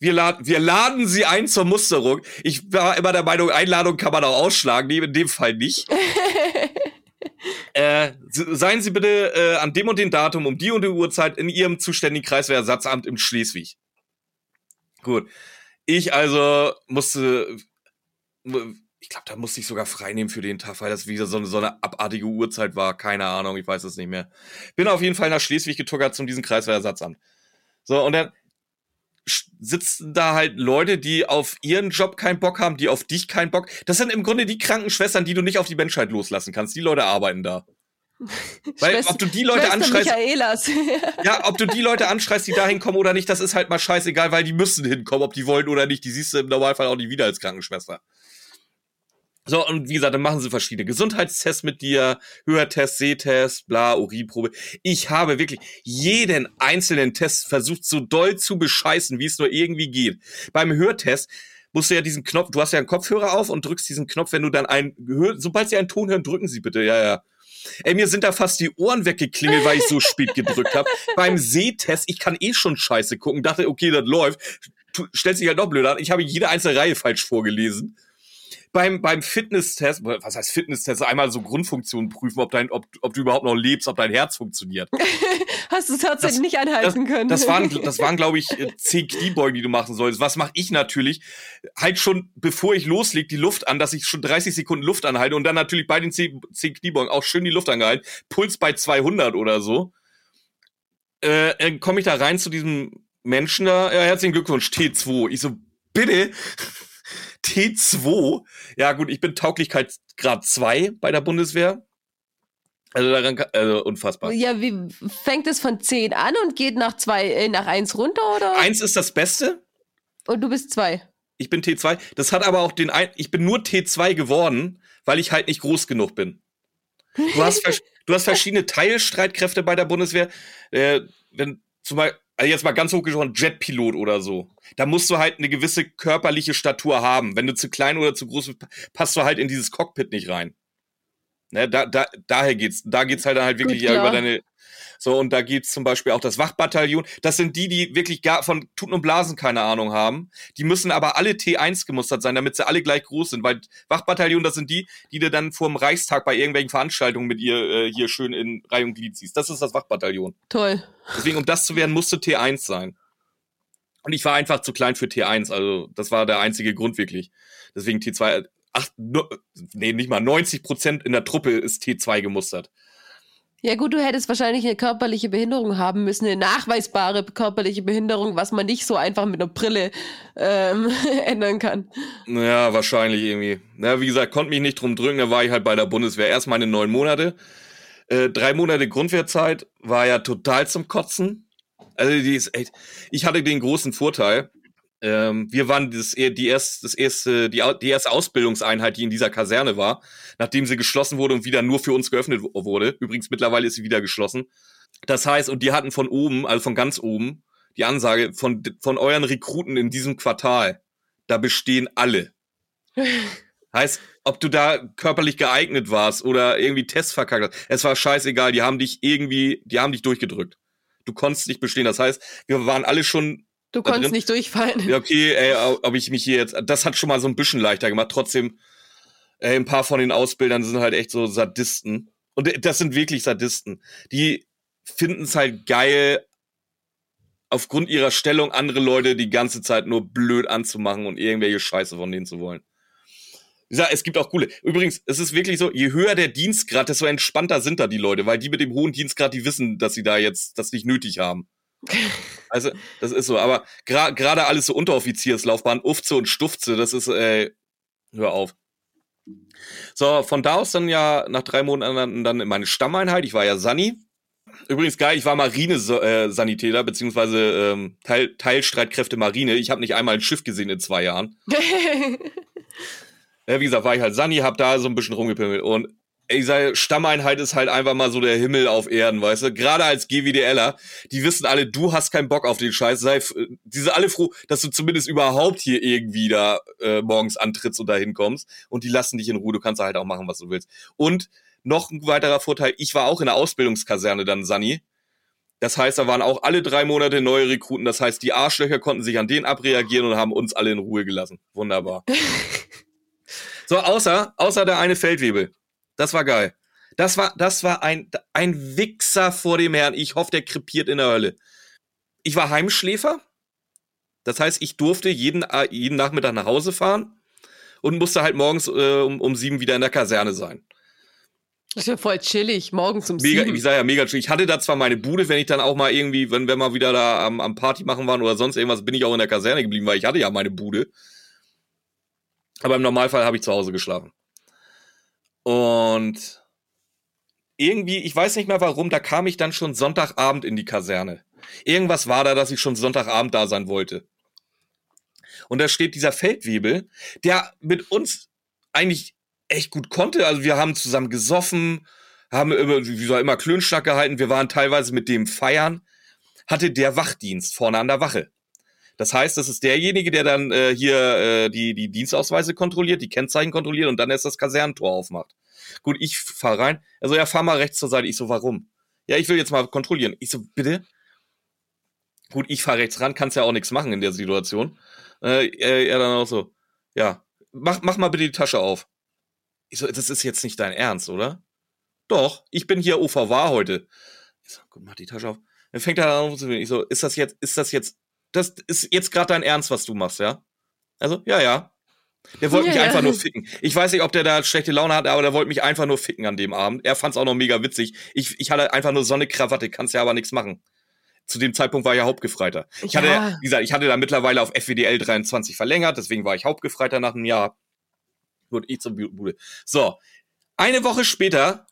Wir, laden, wir laden sie ein zur Musterung. Ich war immer der Meinung, Einladung kann man auch ausschlagen. Nee, in dem Fall nicht. äh, seien Sie bitte äh, an dem und dem Datum um die und die Uhrzeit in Ihrem zuständigen Kreiswehrersatzamt in Schleswig. Gut. Ich also musste, ich glaube, da musste ich sogar freinehmen für den Tag, weil das wieder so eine, so eine abartige Uhrzeit war. Keine Ahnung, ich weiß es nicht mehr. Bin auf jeden Fall nach Schleswig getuckert zum diesem Kreiswehrersatzamt. So, und dann sitzen da halt Leute, die auf ihren Job keinen Bock haben, die auf dich keinen Bock. Das sind im Grunde die Krankenschwestern, die du nicht auf die Menschheit loslassen kannst. Die Leute arbeiten da. Weil Schwester, ob du die Leute anschreist. ja, ob du die Leute anschreist, die da hinkommen oder nicht, das ist halt mal scheißegal, weil die müssen hinkommen, ob die wollen oder nicht. Die siehst du im Normalfall auch nicht wieder als Krankenschwester. So, und wie gesagt, dann machen sie verschiedene Gesundheitstests mit dir, Hörtest, Sehtest, bla, Urinprobe. Ich habe wirklich jeden einzelnen Test versucht, so doll zu bescheißen, wie es nur irgendwie geht. Beim Hörtest musst du ja diesen Knopf, du hast ja einen Kopfhörer auf und drückst diesen Knopf, wenn du dann einen, sobald sie einen Ton hören, drücken sie bitte, ja, ja. Ey, mir sind da fast die Ohren weggeklingelt, weil ich so spät gedrückt habe. Beim Sehtest, ich kann eh schon scheiße gucken, dachte, okay, das läuft. Du stellst dich halt noch blöd an. Ich habe jede einzelne Reihe falsch vorgelesen beim, beim Fitnesstest, was heißt Fitnesstest, einmal so Grundfunktionen prüfen, ob, dein, ob, ob du überhaupt noch lebst, ob dein Herz funktioniert. Hast du es tatsächlich das, nicht anhalten das, können? Das waren, das waren glaube ich, äh, zehn Kniebeugen, die du machen solltest. Was mache ich natürlich? Halt schon, bevor ich loslege, die Luft an, dass ich schon 30 Sekunden Luft anhalte und dann natürlich bei den zehn, zehn Kniebeugen auch schön die Luft angehalten. Puls bei 200 oder so. Äh, dann komme ich da rein zu diesem Menschen da. Ja, herzlichen Glückwunsch, T2. Ich so, bitte? T2. Ja, gut, ich bin Tauglichkeitsgrad 2 bei der Bundeswehr. Also daran also unfassbar. Ja, wie fängt es von 10 an und geht nach 2 äh, nach 1 runter oder? 1 ist das Beste. Und du bist 2. Ich bin T2. Das hat aber auch den ein ich bin nur T2 geworden, weil ich halt nicht groß genug bin. Du hast, du hast verschiedene Teilstreitkräfte bei der Bundeswehr. Äh, wenn zum Beispiel also jetzt mal ganz hochgesprochen, Jetpilot oder so. Da musst du halt eine gewisse körperliche Statur haben. Wenn du zu klein oder zu groß bist, passt du halt in dieses Cockpit nicht rein. Ne, da, da, daher geht's. Da geht's halt dann halt wirklich Gut, ja über deine. So, und da geht's zum Beispiel auch das Wachbataillon. Das sind die, die wirklich gar von Tuten und Blasen keine Ahnung haben. Die müssen aber alle T1 gemustert sein, damit sie alle gleich groß sind. Weil Wachbataillon, das sind die, die du dann vor dem Reichstag bei irgendwelchen Veranstaltungen mit ihr äh, hier schön in Reihe und Glied siehst. Das ist das Wachbataillon. Toll. Deswegen, um das zu werden, musste T1 sein. Und ich war einfach zu klein für T1. Also, das war der einzige Grund wirklich. Deswegen T2, ach, no, nee, nicht mal 90 Prozent in der Truppe ist T2 gemustert. Ja gut, du hättest wahrscheinlich eine körperliche Behinderung haben müssen, eine nachweisbare körperliche Behinderung, was man nicht so einfach mit einer Brille ähm, ändern kann. Ja, wahrscheinlich irgendwie. Ja, wie gesagt, konnte mich nicht drum drücken, da war ich halt bei der Bundeswehr. Erst meine neun Monate. Äh, drei Monate Grundwehrzeit war ja total zum Kotzen. Also die ist echt, ich hatte den großen Vorteil, ähm, wir waren das, die, erst, das erste, die, die erste Ausbildungseinheit, die in dieser Kaserne war, nachdem sie geschlossen wurde und wieder nur für uns geöffnet wurde. Übrigens, mittlerweile ist sie wieder geschlossen. Das heißt, und die hatten von oben, also von ganz oben, die Ansage von, von euren Rekruten in diesem Quartal, da bestehen alle. heißt, ob du da körperlich geeignet warst oder irgendwie Tests verkackt hast, es war scheißegal, die haben dich irgendwie, die haben dich durchgedrückt. Du konntest nicht bestehen. Das heißt, wir waren alle schon Du konntest drin. nicht durchfallen. Ja, okay, ey, ob ich mich hier jetzt, das hat schon mal so ein bisschen leichter gemacht. Trotzdem, ey, ein paar von den Ausbildern sind halt echt so Sadisten. Und das sind wirklich Sadisten. Die finden es halt geil, aufgrund ihrer Stellung andere Leute die ganze Zeit nur blöd anzumachen und irgendwelche Scheiße von denen zu wollen. Ich sag, es gibt auch coole. Übrigens, es ist wirklich so, je höher der Dienstgrad, desto entspannter sind da die Leute, weil die mit dem hohen Dienstgrad, die wissen, dass sie da jetzt das nicht nötig haben. Also, das ist so. Aber gerade gra alles so Unteroffizierslaufbahn, Ufze und Stufze, das ist, äh, hör auf. So, von da aus dann ja nach drei Monaten dann in meine Stammeinheit. Ich war ja Sani. Übrigens geil, ich war Marine-Sanitäter, beziehungsweise ähm, Teil, Teilstreitkräfte Marine. Ich habe nicht einmal ein Schiff gesehen in zwei Jahren. ja, wie gesagt, war ich halt Sani, hab da so ein bisschen rumgepimmelt. Und ich sage, Stammeinheit ist halt einfach mal so der Himmel auf Erden, weißt du? Gerade als GWDLer, die wissen alle, du hast keinen Bock auf den Scheiß. Sei, die sind alle froh, dass du zumindest überhaupt hier irgendwie da äh, morgens antrittst und da hinkommst. Und die lassen dich in Ruhe. Du kannst halt auch machen, was du willst. Und noch ein weiterer Vorteil, ich war auch in der Ausbildungskaserne dann, Sani. Das heißt, da waren auch alle drei Monate neue Rekruten. Das heißt, die Arschlöcher konnten sich an denen abreagieren und haben uns alle in Ruhe gelassen. Wunderbar. so, außer, außer der eine Feldwebel. Das war geil. Das war, das war ein, ein Wichser vor dem Herrn. Ich hoffe, der krepiert in der Hölle. Ich war Heimschläfer. Das heißt, ich durfte jeden, äh, jeden Nachmittag nach Hause fahren und musste halt morgens äh, um, um sieben wieder in der Kaserne sein. Das ist ja voll chillig, morgens um mega, sieben. Ich sag ja, mega chillig. Ich hatte da zwar meine Bude, wenn ich dann auch mal irgendwie, wenn wir mal wieder da am, am Party machen waren oder sonst irgendwas, bin ich auch in der Kaserne geblieben, weil ich hatte ja meine Bude. Aber im Normalfall habe ich zu Hause geschlafen. Und irgendwie, ich weiß nicht mehr warum, da kam ich dann schon Sonntagabend in die Kaserne. Irgendwas war da, dass ich schon Sonntagabend da sein wollte. Und da steht dieser Feldwebel, der mit uns eigentlich echt gut konnte. Also wir haben zusammen gesoffen, haben immer, wie soll immer Klönschnack gehalten. Wir waren teilweise mit dem feiern. Hatte der Wachdienst vorne an der Wache. Das heißt, das ist derjenige, der dann äh, hier äh, die, die Dienstausweise kontrolliert, die Kennzeichen kontrolliert und dann erst das Kasernentor aufmacht. Gut, ich fahr rein. Also ja, fahr mal rechts zur Seite. Ich so, warum? Ja, ich will jetzt mal kontrollieren. Ich so, bitte? Gut, ich fahr rechts ran, kannst ja auch nichts machen in der Situation. Äh, er, er dann auch so, ja, mach, mach mal bitte die Tasche auf. Ich so, das ist jetzt nicht dein Ernst, oder? Doch, ich bin hier OVWA heute. Ich so, gut, mach die Tasche auf. Dann fängt er an zu Ich so, ist das jetzt, ist das jetzt, das ist jetzt gerade dein Ernst, was du machst, ja? Also, ja, ja. Der wollte Ja, mich ja. einfach nur ficken. Ich weiß nicht, ob der da schlechte Laune hat, aber der wollte mich einfach nur ficken an dem Abend. Er fand's auch noch mega witzig. Ich, ich hatte einfach nur so eine Krawatte, kannst ja aber nichts machen. Zu dem Zeitpunkt war ich ja Hauptgefreiter. Ich hatte, Ja. wie gesagt, ich hatte da mittlerweile auf FWDL 23 verlängert, deswegen war ich Hauptgefreiter nach einem Jahr. Gut, ich zur Bude. So, eine Woche später,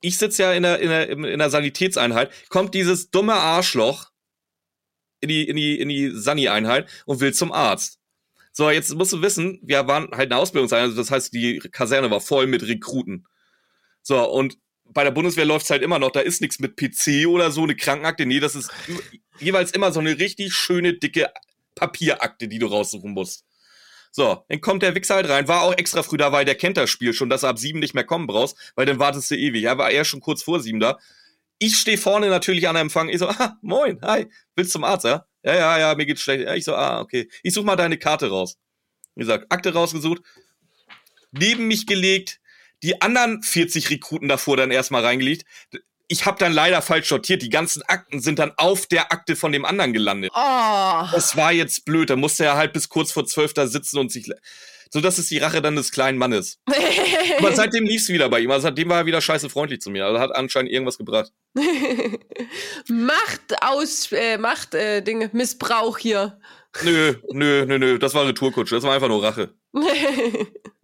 ich sitze ja in der, in, der, in der Sanitätseinheit, kommt dieses dumme Arschloch in die, in die, in die Sani-Einheit und will zum Arzt. So, jetzt musst du wissen, wir waren halt eine Ausbildungseinheit, also das heißt, die Kaserne war voll mit Rekruten. So, und bei der Bundeswehr läuft's halt immer noch, da ist nichts mit PC oder so, eine Krankenakte. Nee, das ist jeweils immer so eine richtig schöne, dicke Papierakte, die du raussuchen musst. So, dann kommt der Wichser halt rein, war auch extra früh da, weil der kennt das Spiel schon, dass du ab sieben nicht mehr kommen brauchst, weil dann wartest du ewig. Er war eher schon kurz vor sieben da. Ich stehe vorne natürlich an Empfang. Ich so, ah, moin, hi, willst zum Arzt, ja? Ja, ja, ja, mir geht's schlecht. Ja, ich so, ah, okay. Ich such mal deine Karte raus. Wie gesagt, Akte rausgesucht, neben mich gelegt, die anderen 40 Rekruten davor dann erstmal reingelegt. Ich habe dann leider falsch sortiert. Die ganzen Akten sind dann auf der Akte von dem anderen gelandet. Oh. Das war jetzt blöd. Da musste er halt bis kurz vor zwölf da sitzen und sich. So, das ist die Rache dann des kleinen Mannes. Aber seitdem lief's wieder bei ihm. Also seitdem war er wieder scheiße freundlich zu mir. Also hat anscheinend irgendwas gebracht. Macht aus, äh, Macht, äh, Dinge, Missbrauch hier. Nö, nö, nö, nö. Das war Retourkutsche. Das war einfach nur Rache.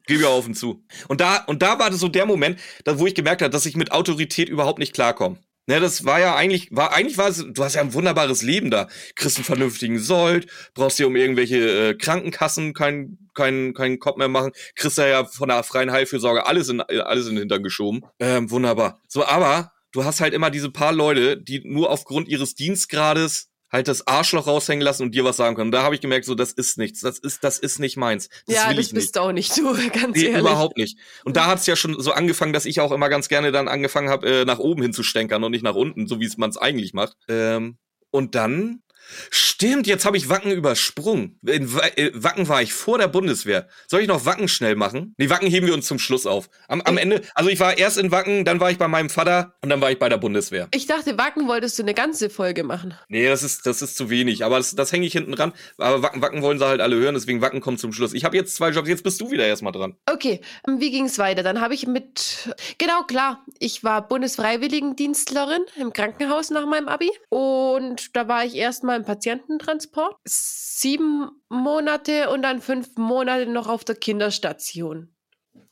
Gebe ja und zu. Und da, und da war das so der Moment, da, wo ich gemerkt habe, dass ich mit Autorität überhaupt nicht klarkomme. Ne, das war ja eigentlich, war, eigentlich war es, du hast ja ein wunderbares Leben da. Kriegst einen vernünftigen Sold, brauchst dir um irgendwelche äh, Krankenkassen keinen kein, kein Kopf mehr machen, kriegst ja ja von der freien Heilfürsorge alles in, alles in den Hintern geschoben. Ähm, wunderbar. So, aber du hast halt immer diese paar Leute, die nur aufgrund ihres Dienstgrades halt das Arschloch raushängen lassen und dir was sagen können. Und da habe ich gemerkt, so, das ist nichts. Das ist, das ist nicht meins. Das ja, will das ich nicht. bist auch nicht du, ganz Nee, ehrlich. überhaupt nicht. Und da hat's ja schon so angefangen, dass ich auch immer ganz gerne dann angefangen habe, äh, nach oben hin zu stänkern und nicht nach unten, so wie es man es eigentlich macht. Ähm, und dann. Stimmt, jetzt habe ich Wacken übersprungen. In äh, Wacken war ich vor der Bundeswehr. Soll ich noch Wacken schnell machen? Nee, Wacken heben wir uns zum Schluss auf. Am, am Ende, also ich war erst in Wacken, dann war ich bei meinem Vater und dann war ich bei der Bundeswehr. Ich dachte, Wacken wolltest du eine ganze Folge machen. Nee, das ist, das ist zu wenig. Aber das, das hänge ich hinten dran. Aber Wacken, Wacken wollen sie halt alle hören, deswegen Wacken kommt zum Schluss. Ich habe jetzt zwei Jobs, jetzt bist du wieder erstmal dran. Okay, ähm, wie ging's weiter? Dann habe ich mit, genau klar, ich war Bundesfreiwilligendienstlerin im Krankenhaus nach meinem Abi und da war ich erstmal im Patiententransport, sieben Monate und dann fünf Monate noch auf der Kinderstation.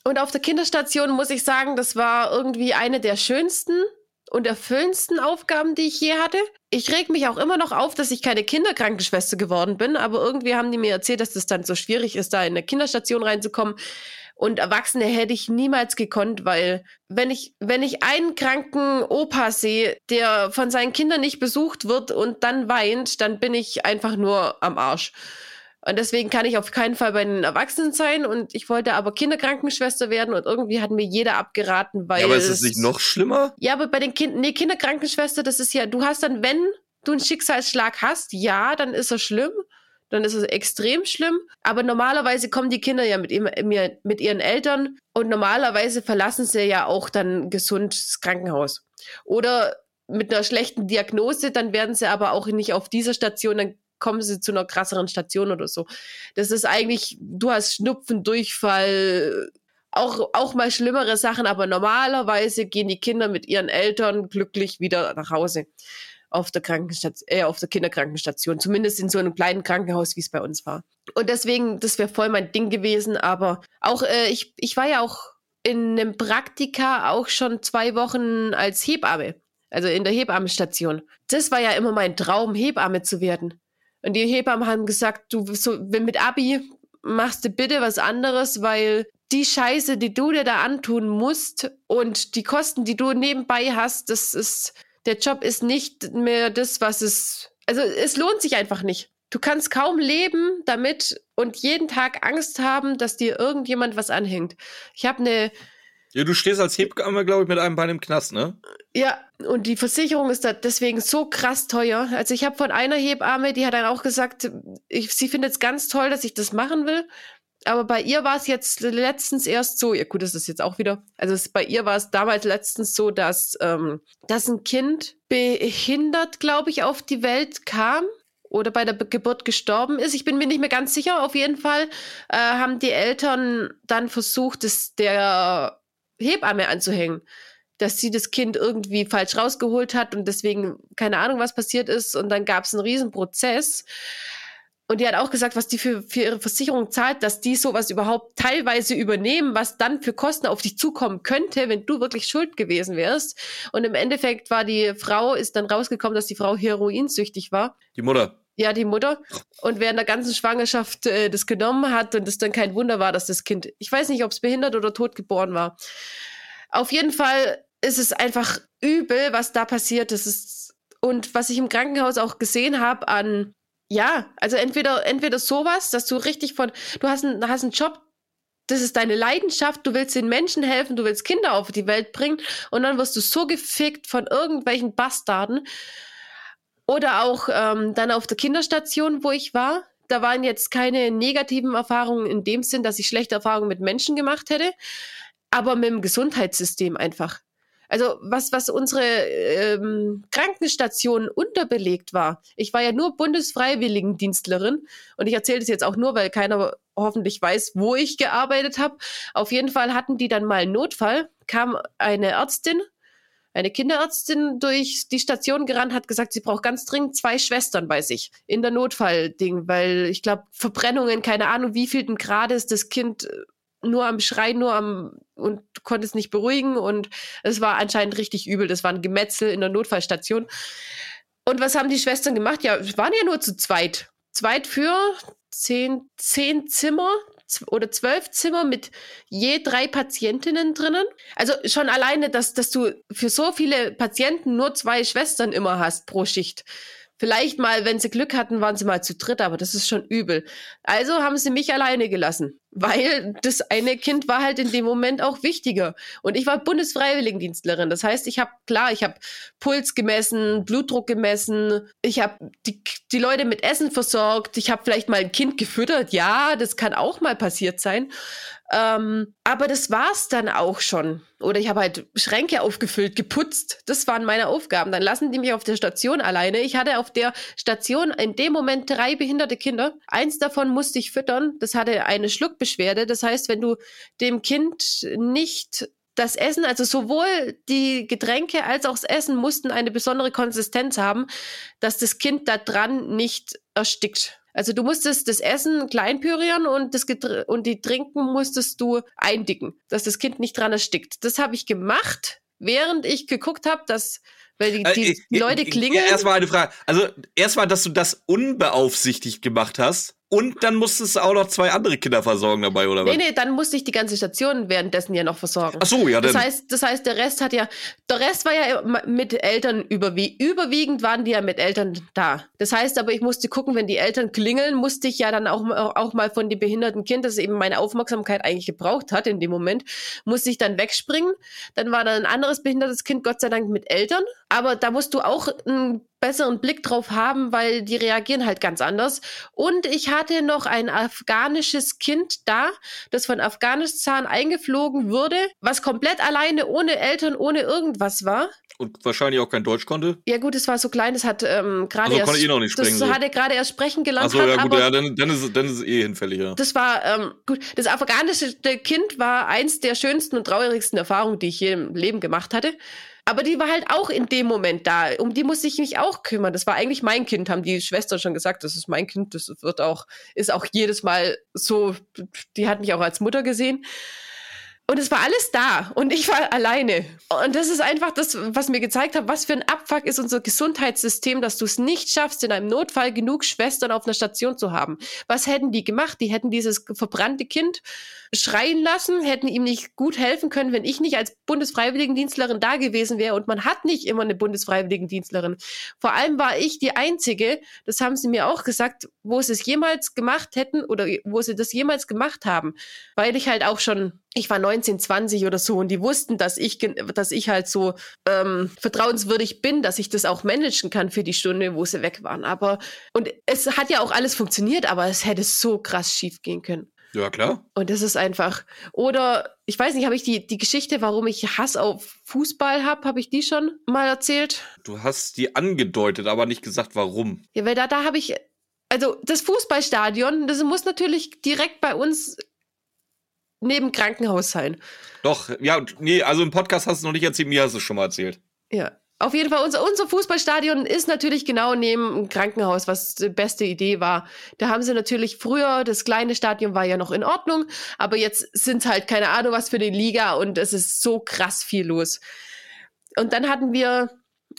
Und auf der Kinderstation muss ich sagen, das war irgendwie eine der schönsten und erfüllendsten Aufgaben, die ich je hatte. Ich reg mich auch immer noch auf, dass ich keine Kinderkrankenschwester geworden bin, aber irgendwie haben die mir erzählt, dass das dann so schwierig ist, da in eine Kinderstation reinzukommen. Und Erwachsene hätte ich niemals gekonnt, weil wenn ich, wenn ich einen kranken Opa sehe, der von seinen Kindern nicht besucht wird und dann weint, dann bin ich einfach nur am Arsch. Und deswegen kann ich auf keinen Fall bei den Erwachsenen sein. Und ich wollte aber Kinderkrankenschwester werden und irgendwie hat mir jeder abgeraten, weil. Ja, aber ist es nicht noch schlimmer? Ja, aber bei den Kindern, nee, Kinderkrankenschwester, das ist ja, du hast dann, wenn du einen Schicksalsschlag hast, ja, dann ist er schlimm. Dann ist es extrem schlimm. Aber normalerweise kommen die Kinder ja mit, mit ihren Eltern und normalerweise verlassen sie ja auch dann gesund das Krankenhaus. Oder mit einer schlechten Diagnose, dann werden sie aber auch nicht auf dieser Station, dann kommen sie zu einer krasseren Station oder so. Das ist eigentlich, du hast Schnupfen, Durchfall, auch, auch mal schlimmere Sachen, aber normalerweise gehen die Kinder mit ihren Eltern glücklich wieder nach Hause auf der Krankenstation, äh, auf der Kinderkrankenstation, zumindest in so einem kleinen Krankenhaus, wie es bei uns war. Und deswegen, das wäre voll mein Ding gewesen, aber auch, äh, ich, ich war ja auch in einem Praktika auch schon zwei Wochen als Hebamme, also in der Hebammenstation. Das war ja immer mein Traum, Hebamme zu werden. Und die Hebammen haben gesagt, du so, wenn mit Abi machst du bitte was anderes, weil die Scheiße, die du dir da antun musst und die Kosten, die du nebenbei hast, das ist, der Job ist nicht mehr das, was es, also es lohnt sich einfach nicht. Du kannst kaum leben damit und jeden Tag Angst haben, dass dir irgendjemand was anhängt. Ich habe eine ja, du stehst als Hebamme, glaube ich, mit einem Bein im Knast, ne? Ja, und die Versicherung ist da deswegen so krass teuer. Also ich habe von einer Hebamme, die hat dann auch gesagt, ich, sie findet es ganz toll, dass ich das machen will. Aber bei ihr war es jetzt letztens erst so, ja gut, das ist jetzt auch wieder, also es, bei ihr war es damals letztens so, dass, ähm, dass ein Kind behindert, glaube ich, auf die Welt kam oder bei der Geburt gestorben ist. Ich bin mir nicht mehr ganz sicher. Auf jeden Fall äh, haben die Eltern dann versucht, es der Hebamme anzuhängen, dass sie das Kind irgendwie falsch rausgeholt hat und deswegen keine Ahnung, was passiert ist. Und dann gab es einen riesen Prozess. Und die hat auch gesagt, was die für, für ihre Versicherung zahlt, dass die sowas überhaupt teilweise übernehmen, was dann für Kosten auf dich zukommen könnte, wenn du wirklich schuld gewesen wärst. Und im Endeffekt war die Frau, ist dann rausgekommen, dass die Frau heroinsüchtig war. Die Mutter. Ja, die Mutter. Und während der ganzen Schwangerschaft äh, das genommen hat und es dann kein Wunder war, dass das Kind, ich weiß nicht, ob es behindert oder tot geboren war. Auf jeden Fall ist es einfach übel, was da passiert ist. Und was ich im Krankenhaus auch gesehen habe an, ja, also entweder, entweder sowas, dass du richtig von, du hast, ein, hast einen Job, das ist deine Leidenschaft, du willst den Menschen helfen, du willst Kinder auf die Welt bringen und dann wirst du so gefickt von irgendwelchen Bastarden, oder auch ähm, dann auf der Kinderstation, wo ich war. Da waren jetzt keine negativen Erfahrungen in dem Sinn, dass ich schlechte Erfahrungen mit Menschen gemacht hätte, aber mit dem Gesundheitssystem einfach. Also was, was unsere ähm, Krankenstation unterbelegt war. Ich war ja nur Bundesfreiwilligendienstlerin und ich erzähle das jetzt auch nur, weil keiner hoffentlich weiß, wo ich gearbeitet habe. Auf jeden Fall hatten die dann mal einen Notfall, kam eine Ärztin eine Kinderärztin durch die Station gerannt, hat gesagt, sie braucht ganz dringend zwei Schwestern bei sich in der Notfallding, weil ich glaube, Verbrennungen, keine Ahnung, wie viel Grad ist das Kind äh, nur am Schreien, nur am und konnte es nicht beruhigen und es war anscheinend richtig übel. Das war ein Gemetzel in der Notfallstation. Und was haben die Schwestern gemacht? Ja, waren ja nur zu zweit. Zweit für zehn, zehn Zimmer, oder zwölf Zimmer mit je drei Patientinnen drinnen. Also schon alleine, dass, dass du für so viele Patienten nur zwei Schwestern immer hast pro Schicht. Vielleicht mal, wenn sie Glück hatten, waren sie mal zu dritt, aber das ist schon übel. Also haben sie mich alleine gelassen, weil das eine Kind war halt in dem Moment auch wichtiger. Und ich war Bundesfreiwilligendienstlerin. Das heißt, ich habe, klar, ich habe Puls gemessen, Blutdruck gemessen, ich habe die, die Leute mit Essen versorgt, ich habe vielleicht mal ein Kind gefüttert. Ja, das kann auch mal passiert sein. Ähm, aber das war's dann auch schon. Oder ich habe halt Schränke aufgefüllt, geputzt. Das waren meine Aufgaben. Dann lassen die mich auf der Station alleine. Ich hatte auf der Station in dem Moment drei behinderte Kinder. Eins davon musste ich füttern. Das hatte eine Schluckbeschwerde. Das heißt, wenn du dem Kind nicht das Essen, also sowohl die Getränke als auch das Essen mussten eine besondere Konsistenz haben, dass das Kind da dran nicht erstickt. Also du musstest das Essen klein pürieren und, das und die Trinken musstest du eindicken, dass das Kind nicht dran erstickt. Das habe ich gemacht, während ich geguckt habe, dass weil die, die, die äh, Leute klingen. Erstmal eine Frage. Also erstmal, dass du das unbeaufsichtigt gemacht hast. Und dann musstest du auch noch zwei andere Kinder versorgen dabei, oder was? Nee, nee, dann musste ich die ganze Station währenddessen ja noch versorgen. Ach so, ja, dann. Das heißt, das heißt, der Rest hat ja, der Rest war ja mit Eltern überwie überwiegend waren die ja mit Eltern da. Das heißt aber, ich musste gucken, wenn die Eltern klingeln, musste ich ja dann auch, auch mal von dem behinderten Kind, das eben meine Aufmerksamkeit eigentlich gebraucht hat in dem Moment, musste ich dann wegspringen. Dann war da ein anderes behindertes Kind, Gott sei Dank mit Eltern. Aber da musst du auch ein besseren Blick drauf haben, weil die reagieren halt ganz anders. Und ich hatte noch ein afghanisches Kind da, das von Afghanistan eingeflogen wurde, was komplett alleine, ohne Eltern, ohne irgendwas war. Und wahrscheinlich auch kein Deutsch konnte? Ja gut, es war so klein, es hat ähm, gerade also erst... konnte eh noch nicht sprechen. Das so. hatte gerade erst sprechen gelernt. Achso, ja gut, ja, dann, dann, ist, dann ist es eh hinfällig, ja. Das war, ähm, gut, das afghanische Kind war eins der schönsten und traurigsten Erfahrungen, die ich je im Leben gemacht hatte. Aber die war halt auch in dem Moment da. Um die musste ich mich auch kümmern. Das war eigentlich mein Kind, haben die Schwestern schon gesagt. Das ist mein Kind. Das wird auch, ist auch jedes Mal so. Die hat mich auch als Mutter gesehen. Und es war alles da und ich war alleine. Und das ist einfach das, was mir gezeigt hat, was für ein Abfuck ist unser Gesundheitssystem, dass du es nicht schaffst, in einem Notfall genug Schwestern auf einer Station zu haben. Was hätten die gemacht? Die hätten dieses verbrannte Kind schreien lassen, hätten ihm nicht gut helfen können, wenn ich nicht als Bundesfreiwilligendienstlerin da gewesen wäre. Und man hat nicht immer eine Bundesfreiwilligendienstlerin. Vor allem war ich die Einzige, das haben sie mir auch gesagt, wo sie es jemals gemacht hätten oder wo sie das jemals gemacht haben. Weil ich halt auch schon ich war 19, 20 oder so und die wussten, dass ich, dass ich halt so ähm, vertrauenswürdig bin, dass ich das auch managen kann für die Stunde, wo sie weg waren. Aber und es hat ja auch alles funktioniert, aber es hätte so krass schief gehen können. Ja, klar. Und das ist einfach. Oder ich weiß nicht, habe ich die, die Geschichte, warum ich Hass auf Fußball habe, habe ich die schon mal erzählt? Du hast die angedeutet, aber nicht gesagt, warum. Ja, weil da, da habe ich. Also das Fußballstadion, das muss natürlich direkt bei uns neben Krankenhaus sein. Doch, ja, nee, also im Podcast hast du noch nicht erzählt, mir hast du es schon mal erzählt. Ja. Auf jeden Fall, unser, unser Fußballstadion ist natürlich genau neben einem Krankenhaus, was die beste Idee war. Da haben sie natürlich früher, das kleine Stadion war ja noch in Ordnung, aber jetzt sind halt keine Ahnung was für die Liga und es ist so krass viel los. Und dann hatten wir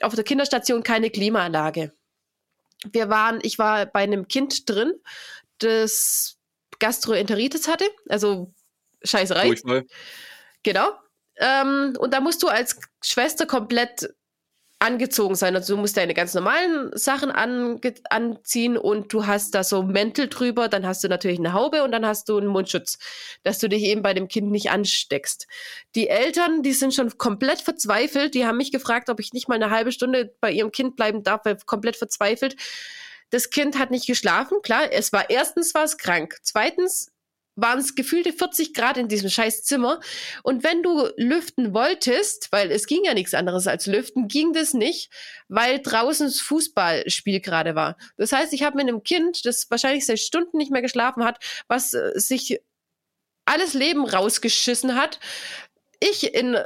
auf der Kinderstation keine Klimaanlage. Wir waren, ich war bei einem Kind drin, das Gastroenteritis hatte, also Scheißerei. Durchfall. Genau. Ähm, und da musst du als Schwester komplett angezogen sein. Also du musst deine ganz normalen Sachen an, anziehen und du hast da so Mäntel drüber, dann hast du natürlich eine Haube und dann hast du einen Mundschutz, dass du dich eben bei dem Kind nicht ansteckst. Die Eltern, die sind schon komplett verzweifelt, die haben mich gefragt, ob ich nicht mal eine halbe Stunde bei ihrem Kind bleiben darf, weil komplett verzweifelt. Das Kind hat nicht geschlafen, klar, es war erstens war es krank, zweitens waren es gefühlte 40 Grad in diesem scheiß Zimmer. Und wenn du lüften wolltest, weil es ging ja nichts anderes als lüften, ging das nicht, weil draußen das Fußballspiel gerade war. Das heißt, ich habe mit einem Kind, das wahrscheinlich seit Stunden nicht mehr geschlafen hat, was äh, sich alles Leben rausgeschissen hat, ich in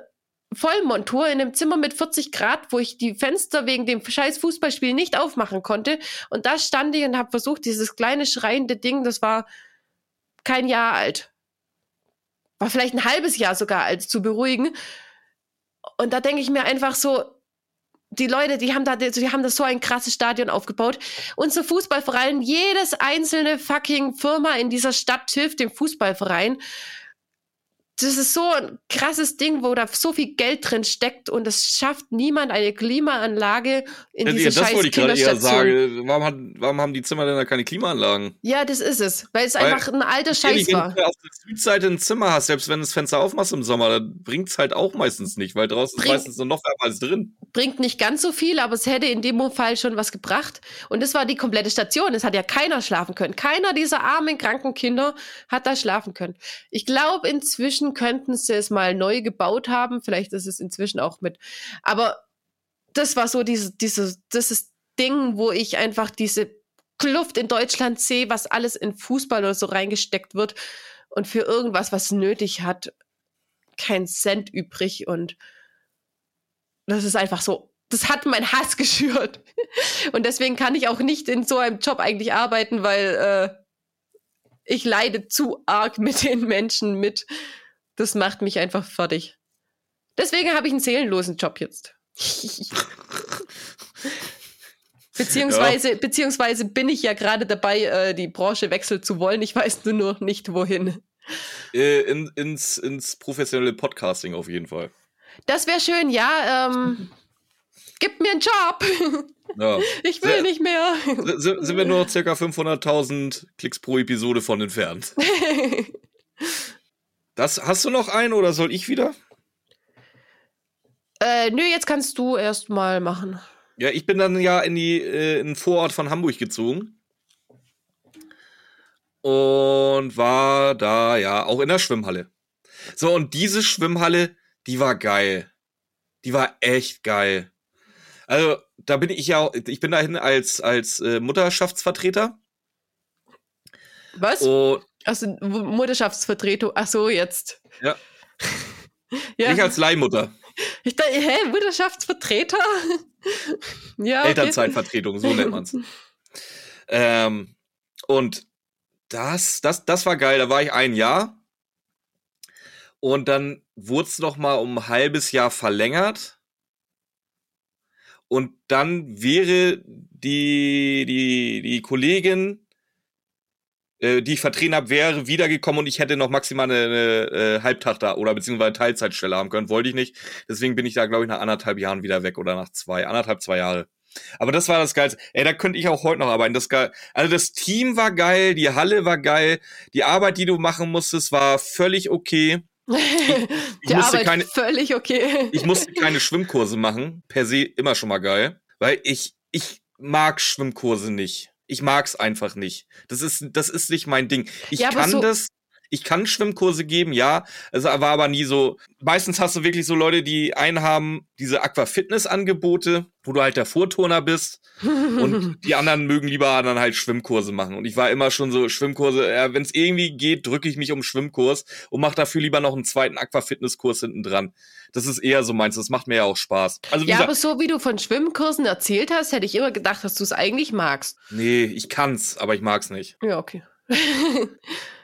Vollmontur in einem Zimmer mit 40 Grad, wo ich die Fenster wegen dem scheiß Fußballspiel nicht aufmachen konnte. Und da stand ich und habe versucht, dieses kleine schreiende Ding, das war kein Jahr alt. War vielleicht ein halbes Jahr sogar alt, zu beruhigen. Und da denke ich mir einfach so, die Leute, die haben da, die haben da so ein krasses Stadion aufgebaut. Unser Fußballverein, jedes einzelne fucking Firma in dieser Stadt hilft dem Fußballverein das ist so ein krasses Ding, wo da so viel Geld drin steckt und es schafft niemand eine Klimaanlage in ja, diese das scheiß wollte ich gerade eher sagen. Warum, hat, warum haben die Zimmer denn da keine Klimaanlagen? Ja, das ist es, weil es weil, einfach ein alter Scheiß war. Wenn du auf der Südseite ein Zimmer hast, selbst wenn du das Fenster aufmachst im Sommer, dann bringt es halt auch meistens nicht, weil draußen Bring, ist meistens noch wärmer als drin. Bringt nicht ganz so viel, aber es hätte in dem Fall schon was gebracht. Und das war die komplette Station. Es hat ja keiner schlafen können. Keiner dieser armen, kranken Kinder hat da schlafen können. Ich glaube, inzwischen könnten sie es mal neu gebaut haben. Vielleicht ist es inzwischen auch mit. Aber das war so diese, diese, das ist Ding, wo ich einfach diese Kluft in Deutschland sehe, was alles in Fußball oder so reingesteckt wird und für irgendwas, was nötig hat, kein Cent übrig und das ist einfach so, das hat mein Hass geschürt. Und deswegen kann ich auch nicht in so einem Job eigentlich arbeiten, weil äh, ich leide zu arg mit den Menschen mit. Das macht mich einfach fertig. Deswegen habe ich einen seelenlosen Job jetzt. Beziehungsweise, ja. beziehungsweise bin ich ja gerade dabei, äh, die Branche wechseln zu wollen. Ich weiß nur noch nicht, wohin. Äh, in, ins, ins professionelle Podcasting auf jeden Fall. Das wäre schön, ja. Ähm, gib mir einen Job. Ja. Ich will Sehr, nicht mehr. Sind, sind wir nur noch circa 500.000 Klicks pro Episode von entfernt. das, hast du noch einen oder soll ich wieder? Äh, nö, jetzt kannst du erst mal machen. Ja, ich bin dann ja in, die, äh, in den Vorort von Hamburg gezogen. Und war da ja auch in der Schwimmhalle. So, und diese Schwimmhalle, die war geil. Die war echt geil. Also, da bin ich ja, ich bin dahin als, als äh, Mutterschaftsvertreter. Was? Und, also Mutterschaftsvertretung, ach so, jetzt. Ja. ja. Ich als Leihmutter. Ich dachte, hä, Mutterschaftsvertreter? ja. Okay. Elternzeitvertretung, so nennt man's. ähm, und das, das, das war geil. Da war ich ein Jahr. Und dann wurde es noch mal um ein halbes Jahr verlängert. Und dann wäre die, die, die Kollegin, äh, die ich vertreten habe, wäre wiedergekommen und ich hätte noch maximal eine, eine äh, Halbtag da oder beziehungsweise Teilzeitstelle haben können. Wollte ich nicht. Deswegen bin ich da, glaube ich, nach anderthalb Jahren wieder weg oder nach zwei, anderthalb, zwei Jahre. Aber das war das Geilste. Ey, da könnte ich auch heute noch arbeiten. Das geil. Also das Team war geil, die Halle war geil, die Arbeit, die du machen musstest, war völlig okay. Ich, ich die Arbeit keine, völlig okay. ich musste keine Schwimmkurse machen. Per se immer schon mal geil. Weil ich, ich mag Schwimmkurse nicht. Ich mag's einfach nicht. Das ist, das ist nicht mein Ding. Ich ja, kann so das, ich kann Schwimmkurse geben, ja. Es war aber nie so. Meistens hast du wirklich so Leute, die einen haben diese Aquafitness-Angebote, wo du halt der Vorturner bist. und die anderen mögen lieber dann halt Schwimmkurse machen. Und ich war immer schon so Schwimmkurse, ja, wenn es irgendwie geht, drücke ich mich um Schwimmkurs und mache dafür lieber noch einen zweiten Aquafitnesskurs hinten dran. Das ist eher so meins, das macht mir ja auch Spaß. Also, ja, gesagt, aber so wie du von Schwimmkursen erzählt hast, hätte ich immer gedacht, dass du es eigentlich magst. Nee, ich kann's, aber ich mag's nicht. Ja, okay.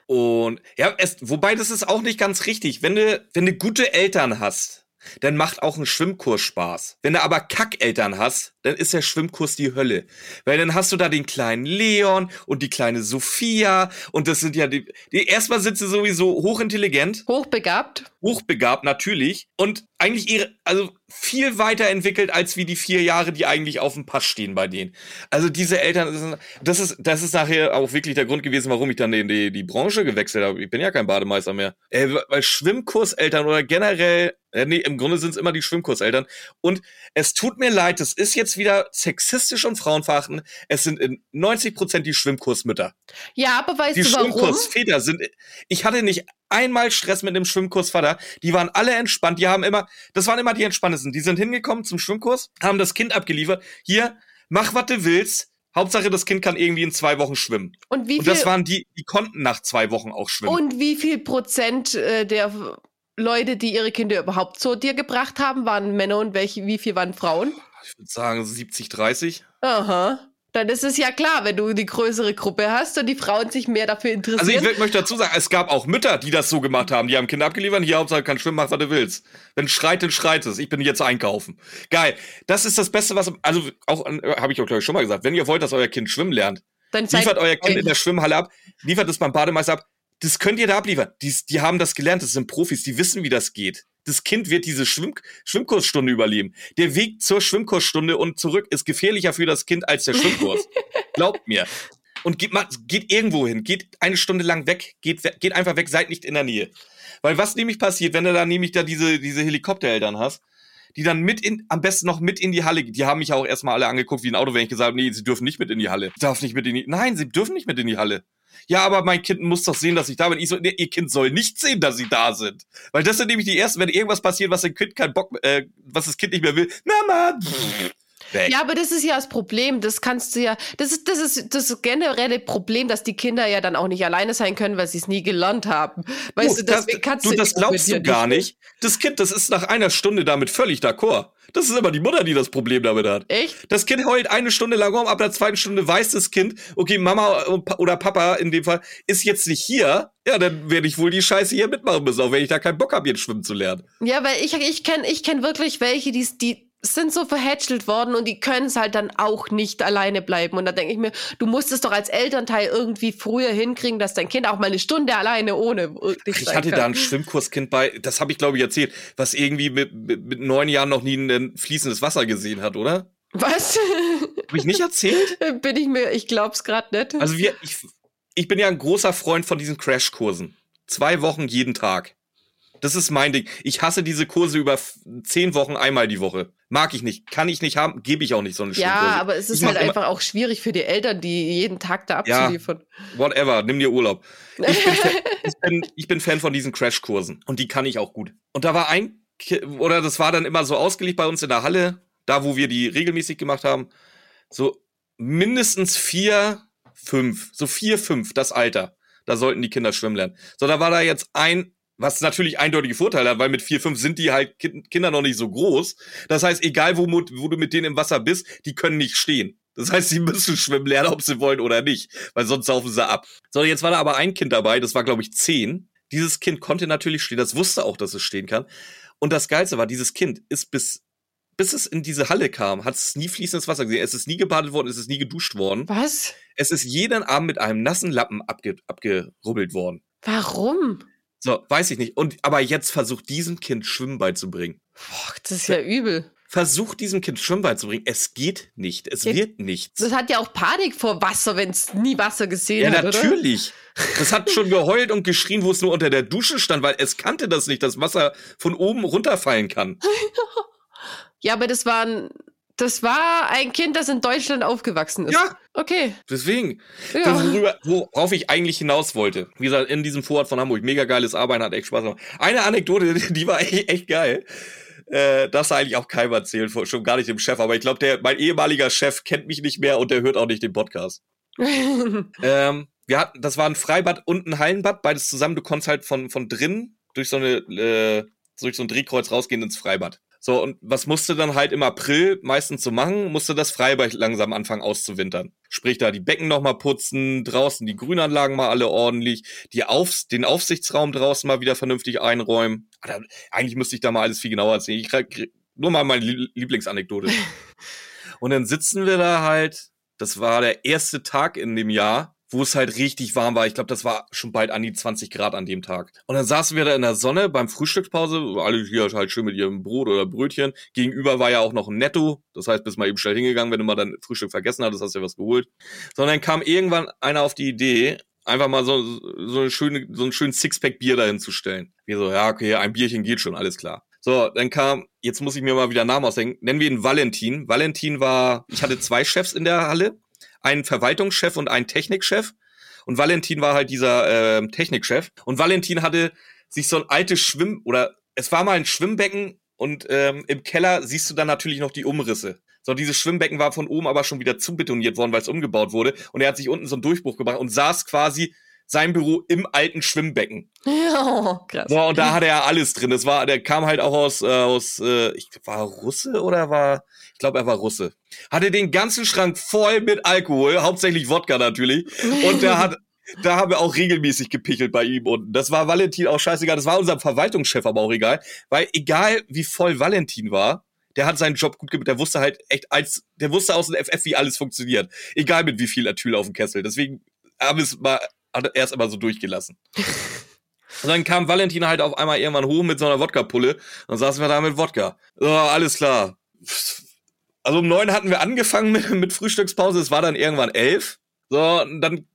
Und ja, es, wobei das ist auch nicht ganz richtig. Wenn du, wenn du gute Eltern hast, dann macht auch ein Schwimmkurs Spaß. Wenn du aber Kackeltern hast, dann ist der Schwimmkurs die Hölle. Weil dann hast du da den kleinen Leon und die kleine Sophia und das sind ja die, die erstmal sind sie sowieso hochintelligent. Hochbegabt. Hochbegabt, natürlich. Und eigentlich ihre, also viel weiterentwickelt als wie die vier Jahre, die eigentlich auf dem Pass stehen bei denen. Also diese Eltern, das ist, das ist nachher auch wirklich der Grund gewesen, warum ich dann in die, die Branche gewechselt habe. Ich bin ja kein Bademeister mehr. Äh, weil Schwimmkurseltern oder generell, äh, nee, im Grunde sind es immer die Schwimmkurseltern. Und es tut mir leid, das ist jetzt wieder sexistisch und frauenverachtend. Es sind in 90 Prozent die Schwimmkursmütter. Ja, aber weißt die du warum? Die Schwimmkursväter sind, ich hatte nicht einmal Stress mit dem Schwimmkursvater. Die waren alle entspannt. Die haben immer, das waren immer die entspanntesten. Die sind hingekommen zum Schwimmkurs, haben das Kind abgeliefert. Hier, mach was du willst. Hauptsache, das Kind kann irgendwie in zwei Wochen schwimmen. Und wie viel, Und das waren die, die konnten nach zwei Wochen auch schwimmen. Und wie viel Prozent äh, der Leute, die ihre Kinder überhaupt zu dir gebracht haben, waren Männer und welche, wie viel waren Frauen? Ich würde sagen 70, 30. Aha. Dann ist es ja klar, wenn du die größere Gruppe hast und die Frauen sich mehr dafür interessieren. Also ich möchte dazu sagen, es gab auch Mütter, die das so gemacht haben. Die haben Kinder abgeliefert, hier Hauptsache kann schwimmen, mach was du willst. Wenn schreit, dann schreit es. Ich bin jetzt einkaufen. Geil. Das ist das Beste, was, also auch, äh, habe ich auch glaube ich schon mal gesagt, wenn ihr wollt, dass euer Kind schwimmen lernt, dann liefert euer Kind in der Schwimmhalle ab, liefert es beim Bademeister ab, das könnt ihr da abliefern. Die, die haben das gelernt, das sind Profis, die wissen, wie das geht. Das Kind wird diese Schwimm Schwimmkursstunde überleben. Der Weg zur Schwimmkursstunde und zurück ist gefährlicher für das Kind als der Schwimmkurs. Glaubt mir. Und geht, mal, geht irgendwo hin, geht eine Stunde lang weg, geht, geht einfach weg, seid nicht in der Nähe. Weil was nämlich passiert, wenn du da nämlich da diese, diese Helikoptereltern hast, die dann mit in, am besten noch mit in die Halle, die haben mich ja auch erstmal alle angeguckt wie ein Auto, wenn ich gesagt habe, nee, sie dürfen nicht mit in die Halle. Darf nicht mit in die, nein, sie dürfen nicht mit in die Halle ja, aber mein Kind muss doch sehen, dass ich da bin. Ich so, nee, ihr Kind soll nicht sehen, dass sie da sind. Weil das sind nämlich die ersten, wenn irgendwas passiert, was dem Kind keinen Bock, äh, was das Kind nicht mehr will. Mama! Weg. Ja, aber das ist ja das Problem. Das kannst du ja, das ist, das ist das generelle Problem, dass die Kinder ja dann auch nicht alleine sein können, weil sie es nie gelernt haben. Weißt oh, du, das, kannst du, das glaubst du gar nicht. Das Kind, das ist nach einer Stunde damit völlig d'accord. Das ist immer die Mutter, die das Problem damit hat. Echt? Das Kind heult eine Stunde lang rum, ab der zweiten Stunde weiß das Kind, okay, Mama oder Papa in dem Fall ist jetzt nicht hier. Ja, dann werde ich wohl die Scheiße hier mitmachen müssen, auch wenn ich da keinen Bock habe, jetzt schwimmen zu lernen. Ja, weil ich, ich kenne ich kenn wirklich welche, die, die sind so verhätschelt worden und die können es halt dann auch nicht alleine bleiben. Und da denke ich mir, du musst es doch als Elternteil irgendwie früher hinkriegen, dass dein Kind auch mal eine Stunde alleine ohne dich Ich hatte kann. da ein Schwimmkurskind bei, das habe ich glaube ich erzählt, was irgendwie mit, mit, mit neun Jahren noch nie ein fließendes Wasser gesehen hat, oder? Was? Habe ich nicht erzählt? Bin ich mir, ich glaub's gerade nicht. Also wir, ich, ich bin ja ein großer Freund von diesen Crashkursen. Zwei Wochen jeden Tag. Das ist mein Ding. Ich hasse diese Kurse über zehn Wochen einmal die Woche. Mag ich nicht. Kann ich nicht haben. Gebe ich auch nicht so eine Ja, aber es ist halt einfach auch schwierig für die Eltern, die jeden Tag da abzuliefern. Ja, whatever. Nimm dir Urlaub. Ich bin, ich bin, ich bin Fan von diesen Crashkursen. Und die kann ich auch gut. Und da war ein, oder das war dann immer so ausgelegt bei uns in der Halle, da wo wir die regelmäßig gemacht haben. So mindestens vier, fünf. So vier, fünf, das Alter. Da sollten die Kinder schwimmen lernen. So, da war da jetzt ein was natürlich eindeutige Vorteile hat, weil mit vier, fünf sind die halt Kinder noch nicht so groß. Das heißt, egal wo, wo du mit denen im Wasser bist, die können nicht stehen. Das heißt, sie müssen schwimmen lernen, ob sie wollen oder nicht, weil sonst saufen sie ab. So, jetzt war da aber ein Kind dabei, das war, glaube ich, zehn. Dieses Kind konnte natürlich stehen, das wusste auch, dass es stehen kann. Und das Geilste war, dieses Kind ist bis, bis es in diese Halle kam, hat es nie fließendes Wasser gesehen. Es ist nie gebadet worden, es ist nie geduscht worden. Was? Es ist jeden Abend mit einem nassen Lappen abge, abgerubbelt worden. Warum? So, weiß ich nicht. Und aber jetzt versucht diesem Kind Schwimmen beizubringen. Boah, das ist ja übel. Versucht diesem Kind Schwimmen beizubringen. Es geht nicht. Es ja, wird nichts. Das hat ja auch Panik vor Wasser, wenn es nie Wasser gesehen ja, hat. Ja, natürlich. Das hat schon geheult und geschrien, wo es nur unter der Dusche stand, weil es kannte das nicht, dass Wasser von oben runterfallen kann. ja, aber das waren das war ein Kind, das in Deutschland aufgewachsen ist. Ja. Okay. Deswegen. Ja. Worüber, worauf ich eigentlich hinaus wollte. Wie gesagt, in diesem Vorort von Hamburg. Mega geiles Arbeiten, hat echt Spaß gemacht. Eine Anekdote, die war echt, echt geil. Äh, das eigentlich auch keinem erzählen, schon gar nicht dem Chef. Aber ich glaube, der, mein ehemaliger Chef kennt mich nicht mehr und der hört auch nicht den Podcast. ähm, wir hatten, das war ein Freibad und ein Hallenbad, beides zusammen. Du konntest halt von, von drinnen durch so eine, äh, durch so ein Drehkreuz rausgehen ins Freibad. So, und was musste dann halt im April meistens so machen? Musste das Freibad langsam anfangen auszuwintern. Sprich, da die Becken nochmal putzen, draußen die Grünanlagen mal alle ordentlich, die Aufs den Aufsichtsraum draußen mal wieder vernünftig einräumen. Alter, eigentlich müsste ich da mal alles viel genauer erzählen. Ich krieg nur mal meine Lieblingsanekdote. und dann sitzen wir da halt, das war der erste Tag in dem Jahr, wo es halt richtig warm war. Ich glaube, das war schon bald an die 20 Grad an dem Tag. Und dann saßen wir da in der Sonne beim Frühstückspause, alle hier halt schön mit ihrem Brot oder Brötchen. Gegenüber war ja auch noch ein Netto. Das heißt, bist mal eben schnell hingegangen, wenn du mal dein Frühstück vergessen hattest, hast du ja was geholt. Sondern kam irgendwann einer auf die Idee, einfach mal so, so, eine schöne, so einen schönen Sixpack Bier dahin zu stellen. Wir so, ja, okay, ein Bierchen geht schon, alles klar. So, dann kam, jetzt muss ich mir mal wieder Namen ausdenken, nennen wir ihn Valentin. Valentin war, ich hatte zwei Chefs in der Halle einen Verwaltungschef und einen Technikchef. Und Valentin war halt dieser äh, Technikchef. Und Valentin hatte sich so ein altes Schwimm- oder es war mal ein Schwimmbecken und ähm, im Keller siehst du dann natürlich noch die Umrisse. So, dieses Schwimmbecken war von oben aber schon wieder zubetoniert worden, weil es umgebaut wurde. Und er hat sich unten so einen Durchbruch gemacht und saß quasi sein Büro im alten Schwimmbecken. Ja, krass. So, und da hatte er alles drin. Das war, der kam halt auch aus, äh, aus äh, ich war Russe oder war, ich glaube, er war Russe. Hatte den ganzen Schrank voll mit Alkohol, hauptsächlich Wodka natürlich. Und der hat, da haben wir auch regelmäßig gepichelt bei ihm. Und das war Valentin auch scheißegal. Das war unser Verwaltungschef aber auch egal. Weil egal wie voll Valentin war, der hat seinen Job gut gemacht. Der wusste halt echt als, der wusste aus dem FF, wie alles funktioniert. Egal mit wie viel Atyl auf dem Kessel. Deswegen haben wir es mal hat er es immer so durchgelassen. Und dann kam Valentin halt auf einmal irgendwann hoch mit so einer Wodka-Pulle. Dann saßen wir da mit Wodka. So, alles klar. Also um neun hatten wir angefangen mit, mit Frühstückspause. Es war dann irgendwann elf. So, und dann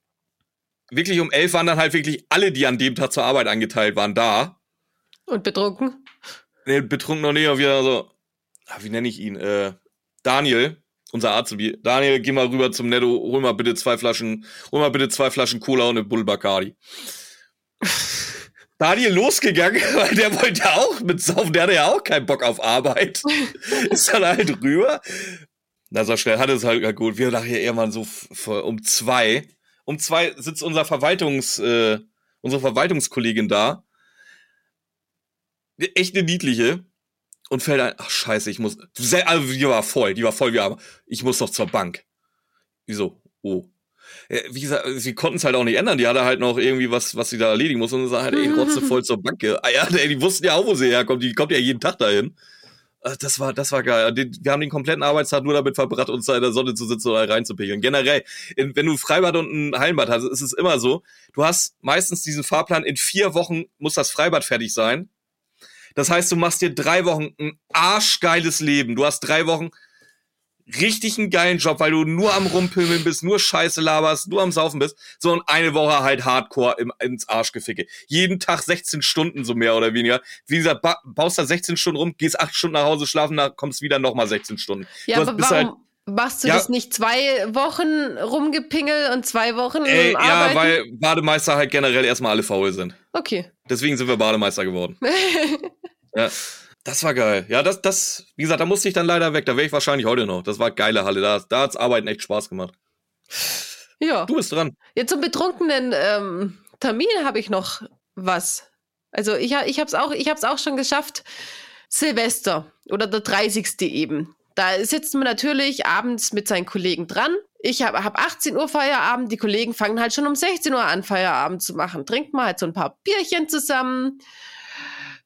wirklich um elf waren dann halt wirklich alle, die an dem Tag zur Arbeit angeteilt waren, da. Und betrunken? Nee, betrunken noch nicht. Und wieder so, ah, wie nenne ich ihn? Äh, Daniel unser Azubi, Daniel, geh mal rüber zum Netto, hol mal bitte zwei Flaschen, hol mal bitte zwei Flaschen Cola und eine Bull Bacardi. Daniel losgegangen, weil der wollte ja auch mit Saufen, der hatte ja auch keinen Bock auf Arbeit. Ist dann halt rüber. Na, so schnell hat es halt gut. Wir ja irgendwann so um zwei. Um zwei sitzt unser Verwaltungs, äh, unsere Verwaltungskollegin da. Echt eine niedliche und fällt ein, ach scheiße, ich muss, also die war voll, die war voll wie aber ich muss doch zur Bank. Wieso? Oh. Wie gesagt, sie konnten es halt auch nicht ändern. Die hatte halt noch irgendwie was, was sie da erledigen muss und dann halt, ey, rotze voll zur Bank. Ah ja, die wussten ja auch, wo sie herkommt. Die kommt ja jeden Tag dahin. Äh, Das war, das war geil. Wir haben den kompletten Arbeitstag nur damit verbracht, uns da in der Sonne zu sitzen oder reinzupegeln. Generell, in, wenn du ein Freibad und ein Hallenbad hast, ist es immer so. Du hast meistens diesen Fahrplan, in vier Wochen muss das Freibad fertig sein. Das heißt, du machst dir drei Wochen ein arschgeiles Leben. Du hast drei Wochen richtig einen geilen Job, weil du nur am Rumpimmeln bist, nur Scheiße laberst, nur am Saufen bist. So und eine Woche halt Hardcore im, ins Arschgeficke. Jeden Tag 16 Stunden, so mehr oder weniger. Wie gesagt, ba baust da 16 Stunden rum, gehst 8 Stunden nach Hause schlafen, dann kommst wieder nochmal 16 Stunden. Ja, Du aber hast- bist warum halt- machst du Ja. das nicht zwei Wochen rumgepingel und zwei Wochen Ey, ja, arbeiten? weil Bademeister halt generell erstmal alle faul sind. Okay. Deswegen sind wir Bademeister geworden. Ja. Das war geil. Ja, das, das, wie gesagt, da musste ich dann leider weg. Da wäre ich wahrscheinlich heute noch. Das war geile Halle. Da, da hat's Arbeiten echt Spaß gemacht. ja. Du bist dran. Jetzt zum betrunkenen ähm, Termin habe ich noch was. Also ich, ich habe es auch, ich hab's auch schon geschafft. Silvester oder der 30. eben. Da sitzt man natürlich abends mit seinen Kollegen dran. Ich habe hab 18 Uhr Feierabend, die Kollegen fangen halt schon um 16 Uhr an, Feierabend zu machen. Trinkt mal halt so ein paar Bierchen zusammen.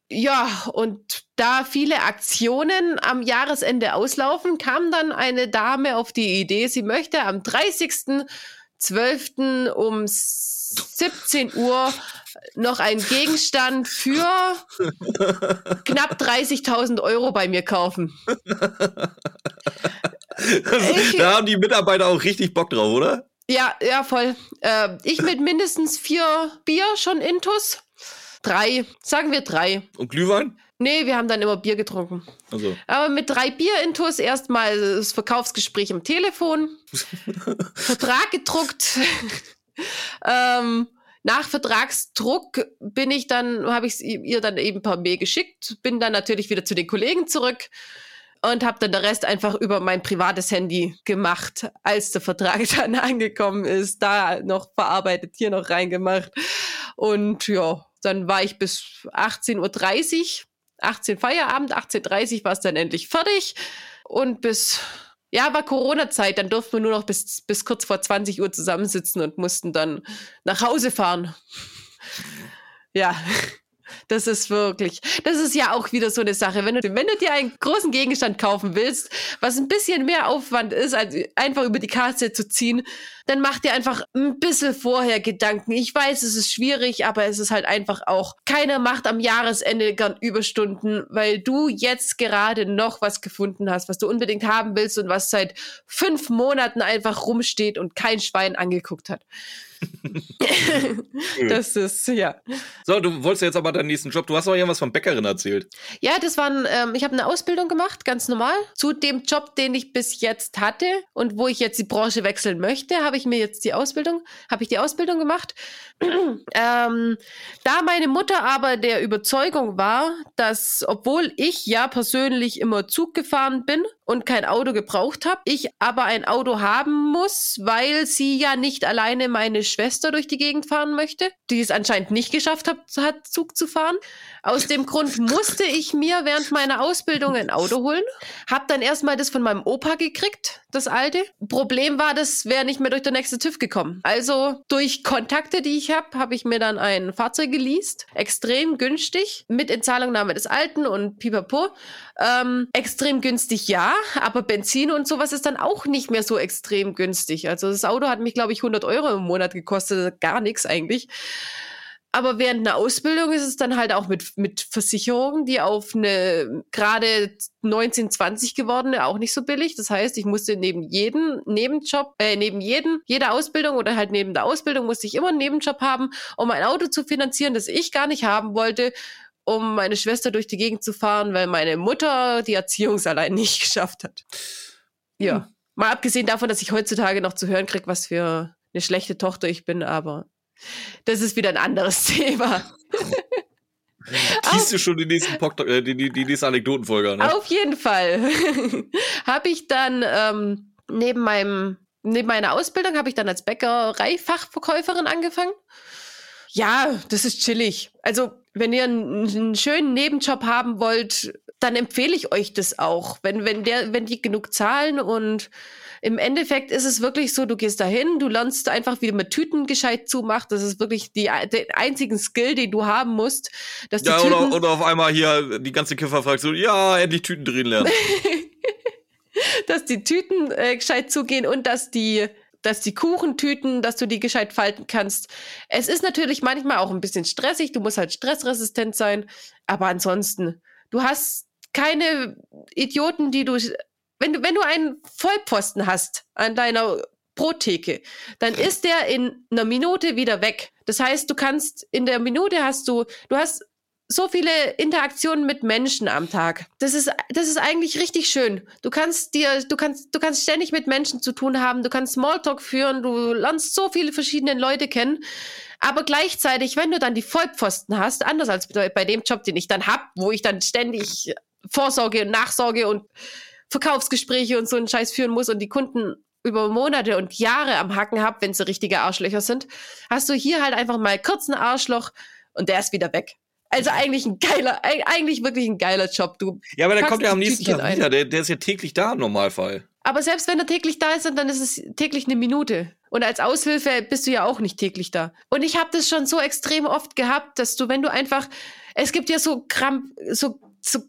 Ja, und da viele Aktionen am Jahresende auslaufen, kam dann eine Dame auf die Idee, sie möchte am 30.12. um 17 Uhr noch einen Gegenstand für knapp 30.000 Euro bei mir kaufen. Ich- da haben die Mitarbeiter auch richtig Bock drauf, oder? Ja, ja, voll. Äh, ich mit mindestens vier Bier schon intus. Drei, sagen wir drei. Und Glühwein? Nee, wir haben dann immer Bier getrunken. Also, Aber mit drei Bier intus erstmal das Verkaufsgespräch am Telefon, Vertrag gedruckt. Ähm, nach Vertragsdruck bin ich dann, habe ich ihr dann eben per Mail geschickt, bin dann natürlich wieder zu den Kollegen zurück und habe dann der Rest einfach über mein privates Handy gemacht, als der Vertrag dann angekommen ist, da noch verarbeitet, hier noch reingemacht. Und ja, dann war ich bis 18.30 Uhr 18 Feierabend, 18.30 war es dann endlich fertig. Und bis, ja, war Corona-Zeit, dann durften wir nur noch bis, bis kurz vor 20 Uhr zusammensitzen und mussten dann nach Hause fahren. Ja, das ist wirklich, das ist ja auch wieder so eine Sache. Wenn du, wenn du dir einen großen Gegenstand kaufen willst, was ein bisschen mehr Aufwand ist, als einfach über die Kasse zu ziehen, dann mach dir einfach ein bisschen vorher Gedanken. Ich weiß, es ist schwierig, aber es ist halt einfach auch, keiner macht am Jahresende gern Überstunden, weil du jetzt gerade noch was gefunden hast, was du unbedingt haben willst und was seit fünf Monaten einfach rumsteht und kein Schwein angeguckt hat. Das ist, ja. so, du wolltest jetzt aber deinen nächsten Job. Du hast noch irgendwas von Bäckerin erzählt. Ja, das waren, ähm, ich habe eine Ausbildung gemacht, ganz normal. Zu dem Job, den ich bis jetzt hatte und wo ich jetzt die Branche wechseln möchte, habe ich mir jetzt die Ausbildung, habe ich die Ausbildung gemacht. ähm, da meine Mutter aber der Überzeugung war, dass, obwohl ich ja persönlich immer Zug gefahren bin und kein Auto gebraucht habe, ich aber ein Auto haben muss, weil sie ja nicht alleine meine Schwester durch die Gegend fahren möchte, die es anscheinend nicht geschafft hat, hat Zug zu fahren. Aus dem Grund musste ich mir während meiner Ausbildung ein Auto holen. Hab dann erstmal das von meinem Opa gekriegt, das alte. Problem war, das wäre nicht mehr durch den nächste TÜV gekommen. Also durch Kontakte, die ich habe, habe ich mir dann ein Fahrzeug geleast. Extrem günstig. Mit Inzahlungnahme des alten und pipapo. Ähm, extrem günstig, ja. Aber Benzin und sowas ist dann auch nicht mehr so extrem günstig. Also das Auto hat mich, glaube ich, 100 Euro im Monat gekostet. Gar nichts eigentlich. Aber während einer Ausbildung ist es dann halt auch mit, mit Versicherungen, die auf eine gerade 19, 20 gewordene auch nicht so billig. Das heißt, ich musste neben jedem Nebenjob, äh, neben jedem, jeder Ausbildung oder halt neben der Ausbildung musste ich immer einen Nebenjob haben, um ein Auto zu finanzieren, das ich gar nicht haben wollte, um meine Schwester durch die Gegend zu fahren, weil meine Mutter die Erziehungsalein nicht geschafft hat. Ja. Mal abgesehen davon, dass ich heutzutage noch zu hören kriege, was für eine schlechte Tochter ich bin, aber das ist wieder ein anderes Thema. Kiest du schon die nächsten Pok äh, die, die, die nächste Anekdotenfolge, ne? Auf jeden Fall. habe ich dann ähm, neben meinem neben meiner Ausbildung habe ich dann als Bäckereifachverkäuferin angefangen. Ja, das ist chillig. Also, wenn ihr einen, einen schönen Nebenjob haben wollt, dann empfehle ich euch das auch. Wenn, wenn, der, wenn die genug zahlen und im Endeffekt ist es wirklich so, du gehst dahin, du lernst einfach, wie man Tüten gescheit zumacht. Das ist wirklich die, der einzigen Skill, den du haben musst. Dass die Ja, Tüten, oder, oder auf einmal hier die ganze Kifferfraktion, ja, endlich Tüten drehen lernen. dass die Tüten äh, gescheit zugehen und dass die dass die Kuchentüten, dass du die gescheit falten kannst. Es ist natürlich manchmal auch ein bisschen stressig, du musst halt stressresistent sein, aber ansonsten, du hast keine Idioten, die du wenn du wenn du einen Vollpfosten hast an deiner Brottheke, dann ist der in einer Minute wieder weg. Das heißt, du kannst in der Minute hast du du hast so viele Interaktionen mit Menschen am Tag. Das ist, das ist eigentlich richtig schön. Du kannst dir, du kannst, du kannst ständig mit Menschen zu tun haben. Du kannst Smalltalk führen. Du lernst so viele verschiedene Leute kennen. Aber gleichzeitig, wenn du dann die Vollpfosten hast, anders als bei dem Job, den ich dann hab, wo ich dann ständig Vorsorge und Nachsorge und Verkaufsgespräche und so einen Scheiß führen muss und die Kunden über Monate und Jahre am Hacken hab, wenn sie richtige Arschlöcher sind, hast du hier halt einfach mal kurz einen Arschloch und der ist wieder weg. Also eigentlich ein geiler, eig- eigentlich wirklich ein geiler Job. Du Ja, aber der kommt ja am nächsten Tag wieder. Der, der ist ja täglich da im Normalfall. Aber selbst wenn er täglich da ist, dann ist es täglich eine Minute. Und als Aushilfe bist du ja auch nicht täglich da. Und ich habe das schon so extrem oft gehabt, dass du, wenn du einfach, es gibt ja so Kramp, so, so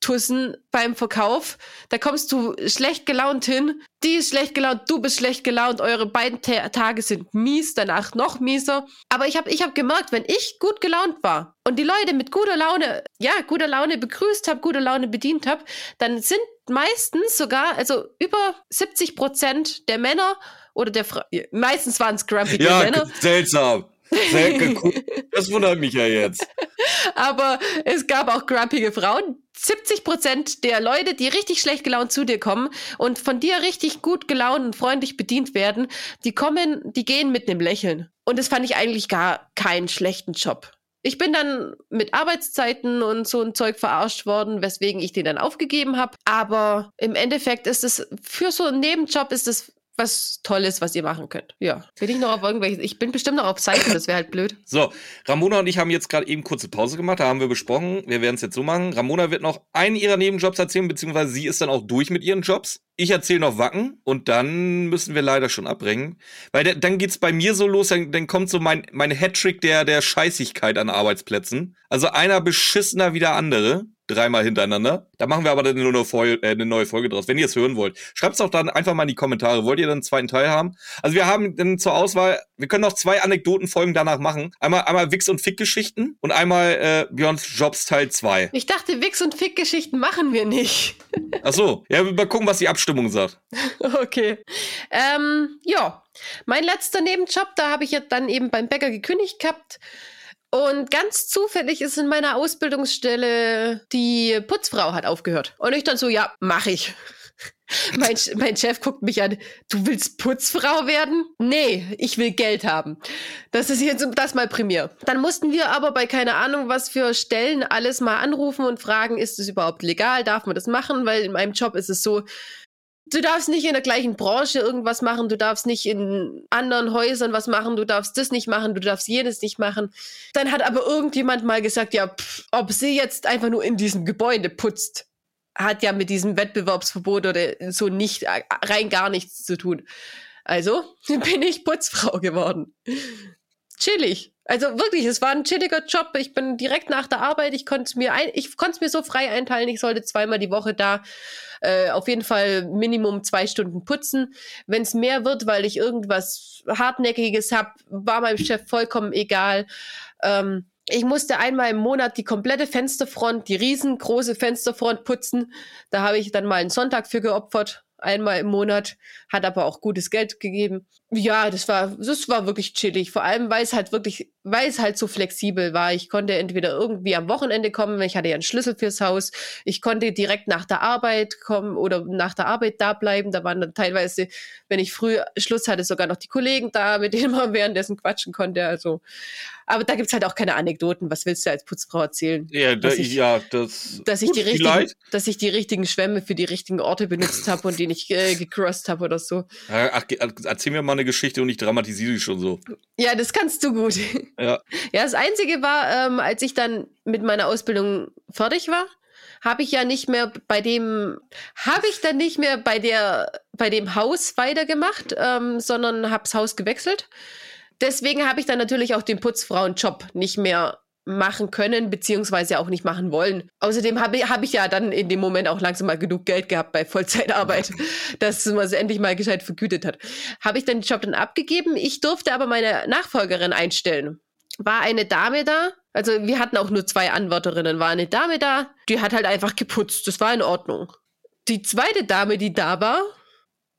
Krampftussen beim Verkauf, da kommst du schlecht gelaunt hin, die ist schlecht gelaunt, du bist schlecht gelaunt, eure beiden Ta Tage sind mies, danach noch mieser. Aber ich habe ich hab gemerkt, wenn ich gut gelaunt war und die Leute mit guter Laune, ja, guter Laune begrüßt habe, guter Laune bedient habe, dann sind meistens sogar, also über 70 Prozent der Männer oder der Fra meistens waren es grumpy Ja, Männer, seltsam. Sehr cool. Das wundert mich ja jetzt. aber es gab auch grumpige Frauen. 70 Prozent der Leute, die richtig schlecht gelaunt zu dir kommen und von dir richtig gut gelaunt und freundlich bedient werden, die kommen, die gehen mit einem Lächeln. Und das fand ich eigentlich gar keinen schlechten Job. Ich bin dann mit Arbeitszeiten und so ein Zeug verarscht worden, weswegen ich den dann aufgegeben habe. Aber im Endeffekt ist es für so einen Nebenjob ist es was Tolles, was ihr machen könnt. Ja. Bin ich noch auf irgendwelche. Ich bin bestimmt noch auf Seiten, das wäre halt blöd. So, Ramona und ich haben jetzt gerade eben kurze Pause gemacht, da haben wir besprochen, wir werden es jetzt so machen. Ramona wird noch einen ihrer Nebenjobs erzählen, beziehungsweise sie ist dann auch durch mit ihren Jobs. Ich erzähle noch Wacken und dann müssen wir leider schon abbringen. Weil der, dann geht's bei mir so los, dann, dann kommt so mein, mein Hattrick der, der Scheißigkeit an Arbeitsplätzen. Also einer beschissener wie der andere. Dreimal hintereinander. Da machen wir aber dann nur eine, Fol äh, eine neue Folge draus. Wenn ihr es hören wollt, schreibt's doch dann einfach mal in die Kommentare. Wollt ihr dann einen zweiten Teil haben? Also wir haben dann zur Auswahl, wir können noch zwei Anekdotenfolgen danach machen. Einmal, einmal Wix- und Fick-Geschichten und einmal äh, Björns Jobs Teil 2. Ich dachte, Wix- und Fick-Geschichten machen wir nicht. Ach so, ja, mal gucken, was die Abstimmung sagt. Okay. Ähm, ja, mein letzter Nebenjob, da habe ich ja dann eben beim Bäcker gekündigt gehabt. Und ganz zufällig ist in meiner Ausbildungsstelle die Putzfrau hat aufgehört. Und ich dann so, ja, mach ich. Mein, mein Chef guckt mich an, du willst Putzfrau werden? Nee, ich will Geld haben. Das ist jetzt das mal primär. Dann mussten wir aber bei keine Ahnung was für Stellen alles mal anrufen und fragen, ist es überhaupt legal? Darf man das machen? Weil in meinem Job ist es so, du darfst nicht in der gleichen Branche irgendwas machen, du darfst nicht in anderen Häusern was machen, du darfst das nicht machen, du darfst jenes nicht machen. Dann hat aber irgendjemand mal gesagt, ja, pff, ob sie jetzt einfach nur in diesem Gebäude putzt, hat ja mit diesem Wettbewerbsverbot oder so nicht äh, rein gar nichts zu tun. Also bin ich Putzfrau geworden. Chillig. Also wirklich, es war ein chilliger Job. Ich bin direkt nach der Arbeit, ich konnte es mir ein, ich konnte es mir so frei einteilen, ich sollte zweimal die Woche da äh, auf jeden Fall Minimum zwei Stunden putzen. Wenn es mehr wird, weil ich irgendwas Hartnäckiges habe, war meinem Chef vollkommen egal. Ähm, ich musste einmal im Monat die komplette Fensterfront, die riesengroße Fensterfront putzen. Da habe ich dann mal einen Sonntag für geopfert. Einmal im Monat, hat aber auch gutes Geld gegeben. Ja, das war, das war wirklich chillig. Vor allem, weil es halt wirklich, weil es halt so flexibel war. Ich konnte entweder irgendwie am Wochenende kommen, ich hatte ja einen Schlüssel fürs Haus. Ich konnte direkt nach der Arbeit kommen oder nach der Arbeit da bleiben. Da waren dann teilweise, wenn ich früh Schluss hatte, sogar noch die Kollegen da, mit denen man währenddessen quatschen konnte. Also, aber da gibt's halt auch keine Anekdoten. Was willst du als Putzfrau erzählen? Ja, da, Was ich- ja das. dass ich Gut, die richtigen, vielleicht. dass ich die richtigen Schwämme für die richtigen Orte benutzt habe und die nicht äh, gecrossed habe oder so. Ach, ge- erzähl mir mal eine Geschichte und ich dramatisiere die schon so. Ja, das kannst du gut. Ja. Ja, das Einzige war, ähm, als ich dann mit meiner Ausbildung fertig war, habe ich ja nicht mehr bei dem, habe ich dann nicht mehr bei der, bei dem Haus weitergemacht, ähm, sondern habe das Haus gewechselt. Deswegen habe ich dann natürlich auch den Putzfrauenjob nicht mehr machen können, beziehungsweise auch nicht machen wollen. Außerdem habe hab ich ja dann in dem Moment auch langsam mal genug Geld gehabt bei Vollzeitarbeit, dass man es endlich mal gescheit vergütet hat. Habe ich den Job dann abgegeben. Ich durfte aber meine Nachfolgerin einstellen. War eine Dame da, also wir hatten auch nur zwei Anwärterinnen, war eine Dame da, die hat halt einfach geputzt. Das war in Ordnung. Die zweite Dame, die da war,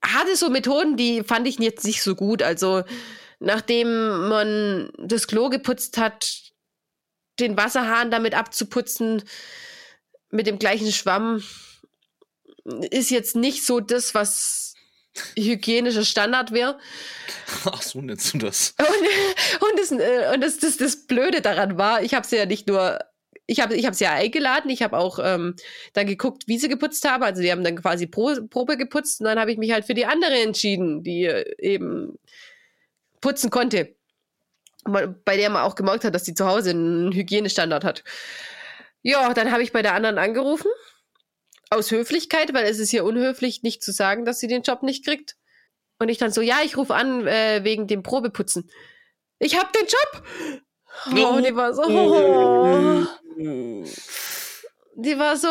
hatte so Methoden, die fand ich jetzt nicht so gut. Also nachdem man das Klo geputzt hat, den Wasserhahn damit abzuputzen mit dem gleichen Schwamm ist jetzt nicht so das, was hygienischer Standard wäre. Ach, so nennst du das. Und, und, das, äh, und das, das, das Blöde daran war, ich habe sie ja nicht nur, ich habe ich hab sie ja eingeladen, ich habe auch ähm, dann geguckt, wie sie geputzt haben. Also die haben dann quasi Pro, Probe geputzt und dann habe ich mich halt für die andere entschieden, die äh, eben putzen konnte bei der man auch gemerkt hat, dass die zu Hause einen Hygienestandard hat. Ja, dann habe ich bei der anderen angerufen. Aus Höflichkeit, weil es ist hier unhöflich, nicht zu sagen, dass sie den Job nicht kriegt. Und ich dann so, ja, ich rufe an äh, wegen dem Probeputzen. Ich habe den Job! Oh, die war so. Oh. Die war so.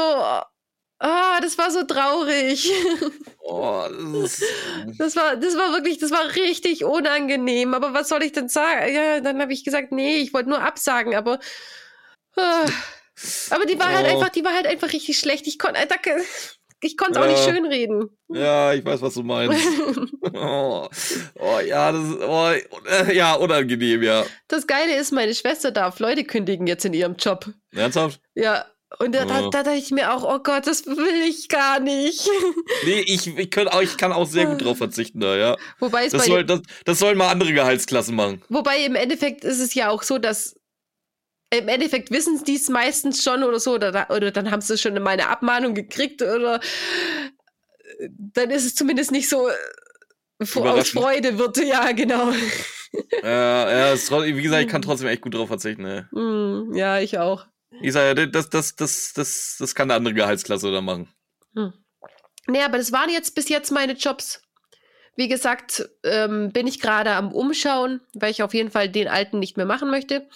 Ah, das war so traurig. Oh, das, das, war, das war wirklich, das war richtig unangenehm. Aber was soll ich denn sagen? Ja, dann habe ich gesagt, nee, ich wollte nur absagen, aber. Ah, aber die war halt oh. halt einfach, die war halt einfach richtig schlecht. Ich konnte, ich konnte ja. auch nicht schönreden. Ja, ich weiß, was du meinst. oh, oh, ja, das ist, oh, ja, unangenehm, ja. Das Geile ist, meine Schwester darf Leute kündigen jetzt in ihrem Job. Ernsthaft? Ja, und da, da, da dachte ich mir auch, oh Gott, das will ich gar nicht. Nee, ich, ich, könnt auch, ich kann auch sehr gut drauf verzichten da, ja. Wobei es das, soll, das, das sollen mal andere Gehaltsklassen machen. Wobei im Endeffekt ist es ja auch so, dass im Endeffekt wissen die es meistens schon oder so, oder, oder dann haben sie schon in meine Abmahnung gekriegt oder dann ist es zumindest nicht so äh, aus Freude wird, ja, genau. Ja, ja, wie gesagt, ich kann trotzdem echt gut drauf verzichten. Ne? Mm, ja, ich auch. Ich sage, das, das, das, das, das kann eine andere Gehaltsklasse da machen. Hm. Nee, aber das waren jetzt bis jetzt meine Jobs. Wie gesagt, ähm, bin ich gerade am Umschauen, weil ich auf jeden Fall den alten nicht mehr machen möchte.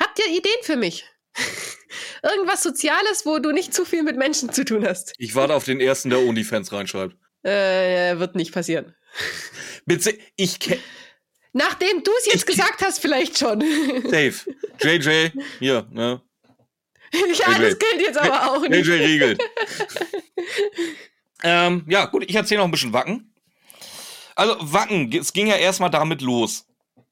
Habt ihr Ideen für mich? Irgendwas Soziales, wo du nicht zu viel mit Menschen zu tun hast. Ich warte auf den ersten, der OnlyFans reinschreibt. Äh, wird nicht passieren. Bitte, ich kenne. Nachdem du es jetzt ich gesagt hast, vielleicht schon. Safe. JJ, hier, ne? Ja, JJ. das gilt jetzt aber auch nicht. JJ regelt. ähm, ja, gut, ich erzähle noch ein bisschen Wacken. Also, Wacken, es ging ja erstmal damit los.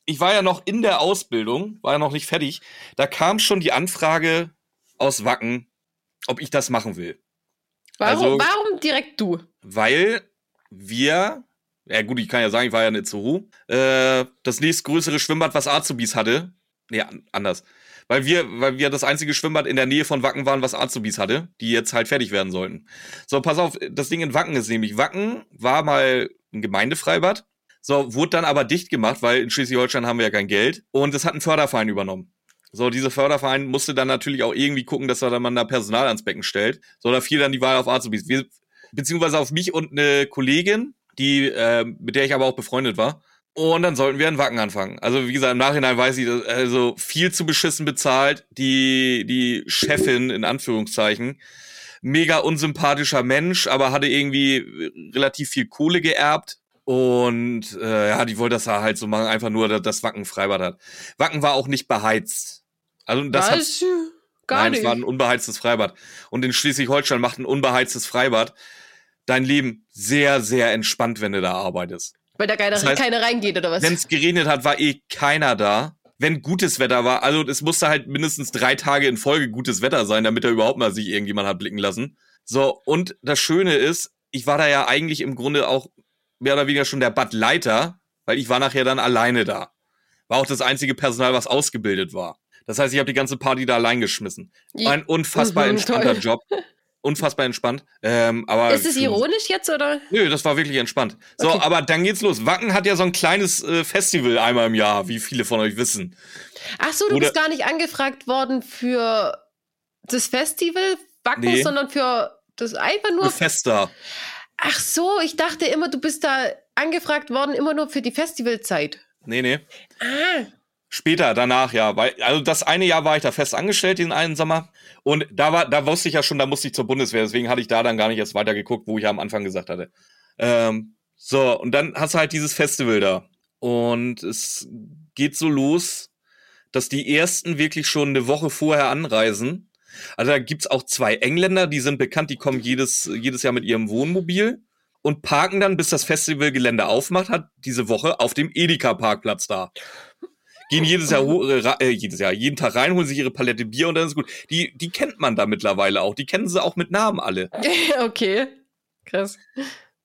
Ich war ja noch in der Ausbildung, war ja noch nicht fertig. Da kam schon die Anfrage aus Wacken, ob ich das machen will. Warum, also, warum direkt du? Weil wir ja gut, ich kann ja sagen, ich war ja in Itzehoe, äh, das nächstgrößere Schwimmbad, was Azubis hatte, nee, anders, weil wir, weil wir das einzige Schwimmbad in der Nähe von Wacken waren, was Azubis hatte, die jetzt halt fertig werden sollten. So, pass auf, das Ding in Wacken ist nämlich, Wacken war mal ein Gemeindefreibad, so, wurde dann aber dicht gemacht, weil in Schleswig-Holstein haben wir ja kein Geld und es hat ein Förderverein übernommen. So, dieser Förderverein musste dann natürlich auch irgendwie gucken, dass da man da Personal ans Becken stellt. So, da fiel dann die Wahl auf Azubis. Wir, beziehungsweise auf mich und eine Kollegin, die, äh, mit der ich aber auch befreundet war. Und dann sollten wir in Wacken anfangen. Also wie gesagt, im Nachhinein weiß ich, also viel zu beschissen bezahlt. Die, die Chefin, in Anführungszeichen, mega unsympathischer Mensch, aber hatte irgendwie relativ viel Kohle geerbt. Und äh, ja, die wollte das halt so machen, einfach nur, dass das Wacken Freibad hat. Wacken war auch nicht beheizt. Also das Was? Hat, Gar nein, nicht. es war ein unbeheiztes Freibad. Und in Schleswig-Holstein macht ein unbeheiztes Freibad dein Leben sehr, sehr entspannt, wenn du da arbeitest. Weil da keine, das heißt, keine reingeht, oder was? Wenn es geregnet hat, war eh keiner da. Wenn gutes Wetter war, also es musste halt mindestens drei Tage in Folge gutes Wetter sein, damit da überhaupt mal sich irgendjemand hat blicken lassen. So, und das Schöne ist, ich war da ja eigentlich im Grunde auch mehr oder weniger schon der Badleiter, weil ich war nachher dann alleine da. War auch das einzige Personal, was ausgebildet war. Das heißt, ich habe die ganze Party da allein geschmissen. Ein unfassbar mhm, entspannter. Job. Unfassbar entspannt. Ähm, aber ist es ironisch jetzt oder? Nö, das war wirklich entspannt. So, okay. aber dann geht's los. Wacken hat ja so ein kleines äh, Festival einmal im Jahr, wie viele von euch wissen. Ach so, du oder bist gar nicht angefragt worden für das Festival Wacken, nee. sondern für das einfach nur. Für Festa. Ach so, ich dachte immer, du bist da angefragt worden, immer nur für die Festivalzeit. Nee, nee. Ah. Später, danach, ja. Weil, also das eine Jahr war ich da fest angestellt, den einen Sommer. Und da war, da wusste ich ja schon, da musste ich zur Bundeswehr. Deswegen hatte ich da dann gar nicht erst weiter geguckt, wo ich ja am Anfang gesagt hatte. Ähm, so, und dann hast du halt dieses Festival da. Und es geht so los, dass die ersten wirklich schon eine Woche vorher anreisen. Also da gibt's auch zwei Engländer, die sind bekannt, die kommen jedes, jedes Jahr mit ihrem Wohnmobil und parken dann, bis das Festivalgelände aufmacht, hat diese Woche auf dem Edeka-Parkplatz da. Gehen jedes Jahr, äh, jedes Jahr, jeden Tag rein, holen sich ihre Palette Bier und dann ist gut. Die, die kennt man da mittlerweile auch. Die kennen sie auch mit Namen alle. okay. Krass.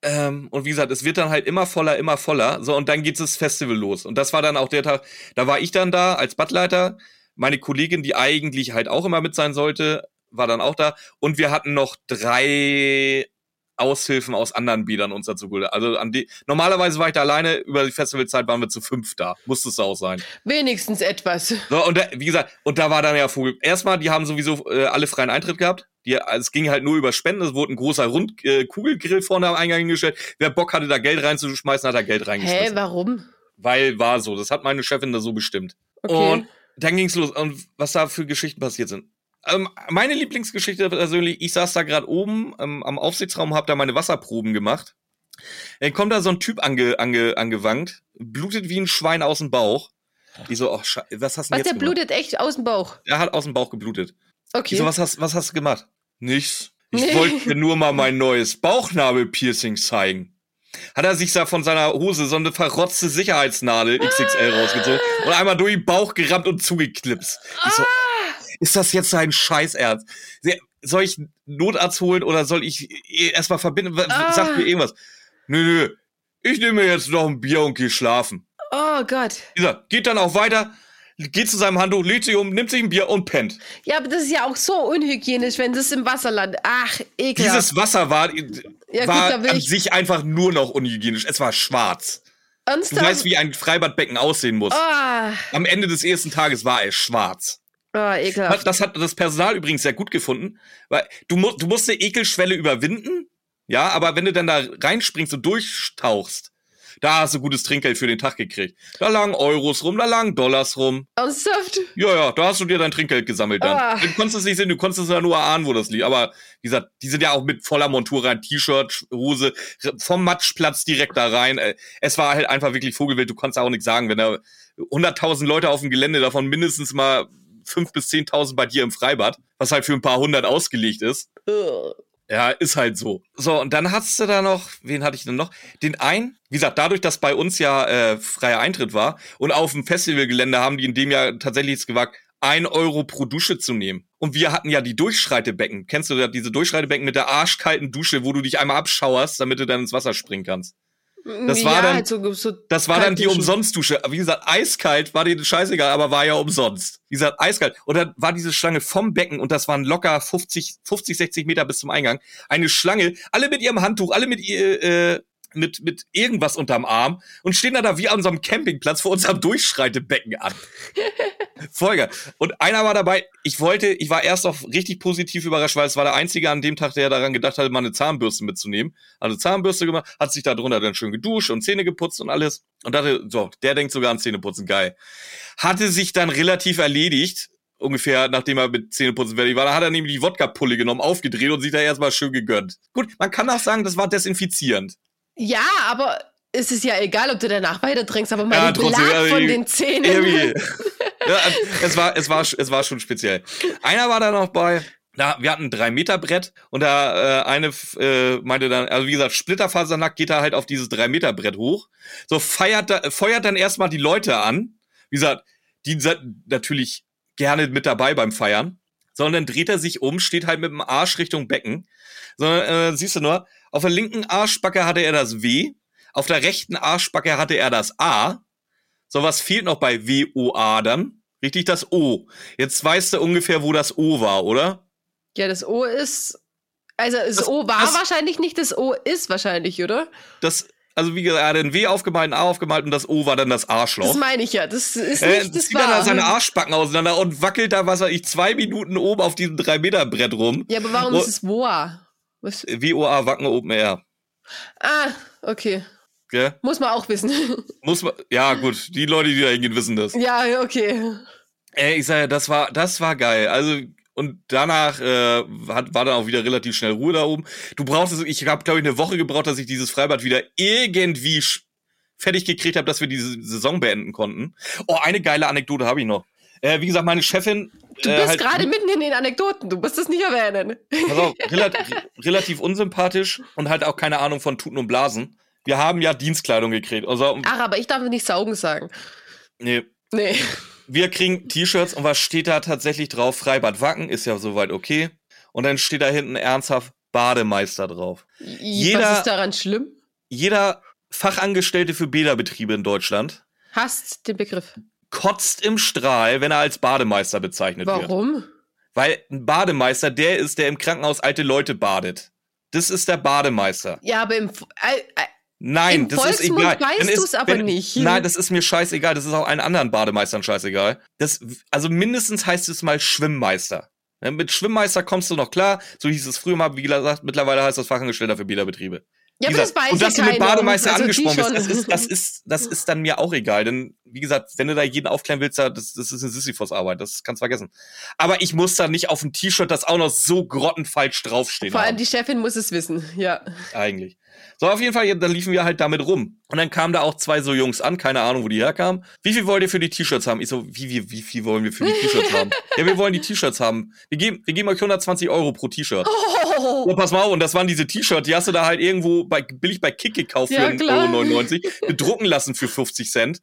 Ähm, und wie gesagt, es wird dann halt immer voller, immer voller. So, und dann geht das Festival los. Und das war dann auch der Tag, da war ich dann da als Badleiter. Meine Kollegin, die eigentlich halt auch immer mit sein sollte, war dann auch da. Und wir hatten noch drei Aushilfen aus anderen Biedern uns dazu geholt. Also an die, normalerweise war ich da alleine, über die Festivalzeit waren wir zu fünf da. Musste es auch sein. Wenigstens etwas. So, und da, wie gesagt, und da war dann ja Vogel. Erstmal, die haben sowieso äh, alle freien Eintritt gehabt. Die, also es ging halt nur über Spenden. Es wurde ein großer Rund äh, Kugelgrill vorne am Eingang hingestellt. Wer Bock hatte, da Geld reinzuschmeißen, hat da Geld reingeschmissen. Hä, warum? Weil war so. Das hat meine Chefin da so bestimmt. Okay. Und dann ging's los. Und was da für Geschichten passiert sind. Ähm, meine Lieblingsgeschichte persönlich, ich saß da gerade oben ähm, am Aufsichtsraum, hab da meine Wasserproben gemacht. Dann kommt da so ein Typ ange, ange, angewankt, blutet wie ein Schwein aus dem Bauch. Ich so, ach, was hast du was, jetzt der gemacht? blutet echt aus dem Bauch? Er hat aus dem Bauch geblutet. Okay. Ich so, was hast, was hast du gemacht? Nichts. Ich nee. wollte dir nur mal mein neues Bauchnabelpiercing zeigen. Hat er sich da von seiner Hose so eine verrotzte Sicherheitsnadel XXL rausgezogen und einmal durch den Bauch gerammt und zugeklipst. Ich so, ah ist das jetzt sein Scheißernst? Soll ich Notarzt holen oder soll ich erstmal verbinden? Ah. Sagt mir irgendwas. Nö, nö. Ich nehme mir jetzt noch ein Bier und gehe schlafen. Oh Gott. Dieser geht dann auch weiter, geht zu seinem Handtuch, legt sich um, nimmt sich ein Bier und pennt. Ja, aber das ist ja auch so unhygienisch, wenn das im Wasser landet. Ach, ekelhaft. Dieses Wasser war, ja, war gut, an sich einfach nur noch unhygienisch. Es war schwarz. Ernsthaft? Du weißt, wie ein Freibadbecken aussehen muss. Oh. Am Ende des ersten Tages war es schwarz. Oh, ekelhaft. Das hat das Personal übrigens sehr gut gefunden, weil du, mu du musst eine Ekelschwelle überwinden, ja, aber wenn du dann da reinspringst und durchtauchst, da hast du gutes Trinkgeld für den Tag gekriegt. Da lagen Euros rum, da lagen Dollars rum. Ernsthaft? Ja, ja, da hast du dir dein Trinkgeld gesammelt dann. Ah. Du konntest es nicht sehen, du konntest es ja nur ahnen, wo das liegt. Aber wie gesagt, die sind ja auch mit voller Montur rein, T-Shirt, Hose, vom Matschplatz direkt da rein. Äh, es war halt einfach wirklich Vogelwild, du konntest auch nichts sagen, wenn da 100.000 Leute auf dem Gelände, davon mindestens mal fünf bis zehntausend bei dir im Freibad, was halt für ein paar hundert ausgelegt ist. Ja, ist halt so. So, und dann hast du da noch, wen hatte ich denn noch? Den einen, wie gesagt, dadurch, dass bei uns ja äh, freier Eintritt war und auf dem Festivalgelände haben die in dem Jahr tatsächlich es gewagt, ein Euro pro Dusche zu nehmen. Und wir hatten ja die Durchschreitebecken. Kennst du da diese Durchschreitebecken mit der arschkalten Dusche, wo du dich einmal abschauerst, damit du dann ins Wasser springen kannst? Das war ja, dann, halt so, das war dann die Umsonstdusche. Wie gesagt, eiskalt war dir scheißegal, aber war ja umsonst. Wie gesagt, eiskalt. Und dann war diese Schlange vom Becken und das waren locker 50, 50, 60 Meter bis zum Eingang. Eine Schlange, alle mit ihrem Handtuch, alle mit ihr, äh, mit, mit irgendwas unterm Arm und stehen da, da wie an unserem Campingplatz vor unserem Durchschreitebecken an. Folge. Und einer war dabei, ich wollte, ich war erst auch richtig positiv überrascht, weil es war der Einzige an dem Tag, der daran gedacht hatte, mal eine Zahnbürste mitzunehmen. Also Zahnbürste gemacht, hat sich da drunter dann schön geduscht und Zähne geputzt und alles. Und dachte, so, der denkt sogar an Zähneputzen, geil. Hatte sich dann relativ erledigt, ungefähr nachdem er mit Zähneputzen fertig war. Da hat er nämlich die Wodka-Pulle genommen, aufgedreht und sich da erstmal schön gegönnt. Gut, man kann auch sagen, das war desinfizierend. Ja, aber es ist ja egal, ob du danach weiter trinkst, aber mein ja, trotzdem, Belag von den Zähnen. ja, es war, es war, es war schon speziell. Einer war da noch bei, da, wir hatten ein 3 Meter Brett und da äh, eine äh, meinte dann, also wie gesagt, Splitterfasernack geht da halt auf dieses 3 Meter Brett hoch. So feiert da, feuert dann erstmal die Leute an. Wie gesagt, die sind natürlich gerne mit dabei beim Feiern. Sondern dreht er sich um, steht halt mit dem Arsch Richtung Becken. Sondern äh, siehst du nur, auf der linken Arschbacke hatte er das W, auf der rechten Arschbacke hatte er das A. So was fehlt noch bei W-O-A dann. Richtig, das O. Jetzt weißt du ungefähr, wo das O war, oder? Ja, das O ist Also das, das O war das, wahrscheinlich nicht, das O ist wahrscheinlich, oder? Das, also wie gesagt, er hat ein W aufgemalt, ein A aufgemalt und das O war dann das Arschloch. Das meine ich ja, das ist nicht äh, das zieht dann seine Arschbacken auseinander und wackelt da, was weiß ich, zwei Minuten oben auf diesem 3-Meter-Brett rum. Ja, aber warum oh, ist es WOA? Was? WOA, Wacken Open Air. Ah, okay. Gell? Muss man auch wissen. Muss man, ja gut, die Leute, die da hingehen, wissen das. Ja, okay. Ey, ich sage, das war, das war geil. Also und danach äh, hat, war dann auch wieder relativ schnell Ruhe da oben. Du brauchst es, ich habe glaube ich eine Woche gebraucht, dass ich dieses Freibad wieder irgendwie fertig gekriegt habe, dass wir diese Saison beenden konnten. Oh, eine geile Anekdote habe ich noch. Äh, wie gesagt, meine Chefin. Du äh, bist halt, gerade mitten in den Anekdoten, du musst es nicht erwähnen. Also relativ, relativ unsympathisch und halt auch keine Ahnung von Tuten und Blasen. Wir haben ja Dienstkleidung gekriegt. Also, Ach, aber ich darf nicht saugen sagen. Nee. Nee wir kriegen T-Shirts und was steht da tatsächlich drauf? Freibad Wacken ist ja soweit okay. Und dann steht da hinten ernsthaft Bademeister drauf. Jeder, was ist daran schlimm? Jeder Fachangestellte für Bäderbetriebe in Deutschland hasst den Begriff. Kotzt im Strahl, wenn er als Bademeister bezeichnet Warum? wird. Warum? Weil ein Bademeister der ist, der im Krankenhaus alte Leute badet. Das ist der Bademeister. Ja, aber im. Nein, Im das Volksmund ist egal. weißt du es aber wenn, nicht. Nein, das ist mir scheißegal. Das ist auch allen anderen Bademeistern scheißegal. Das, also mindestens heißt es mal Schwimmmeister. Ja, mit Schwimmmeister kommst du noch klar. So hieß es früher mal, wie gesagt, mittlerweile heißt das Fachangestellter für Bäderbetriebe. Ja, aber das weiß Und dass du mit Bademeister also angesprochen bist, das ist, das, ist, das ist dann mir auch egal. Denn, wie gesagt, wenn du da jeden aufklären willst, das, das ist eine Sisyphus-Arbeit. Das kannst du vergessen. Aber ich muss da nicht auf ein T-Shirt, das auch noch so grottenfalsch draufstehen. Vor allem haben. die Chefin muss es wissen, ja. Eigentlich. So, auf jeden Fall, dann liefen wir halt damit rum. Und dann kamen da auch zwei so Jungs an, keine Ahnung, wo die herkamen. Wie viel wollt ihr für die T-Shirts haben? Ich so, wie, wie, wie viel wollen wir für die T-Shirts haben? Ja, wir wollen die T-Shirts haben. Wir geben, wir geben euch 120 Euro pro T-Shirt. Oh. oh. pass mal auf, und das waren diese T-Shirts, die hast du da halt irgendwo bei, billig bei Kick gekauft für ja, 1,99 Euro, bedrucken lassen für 50 Cent.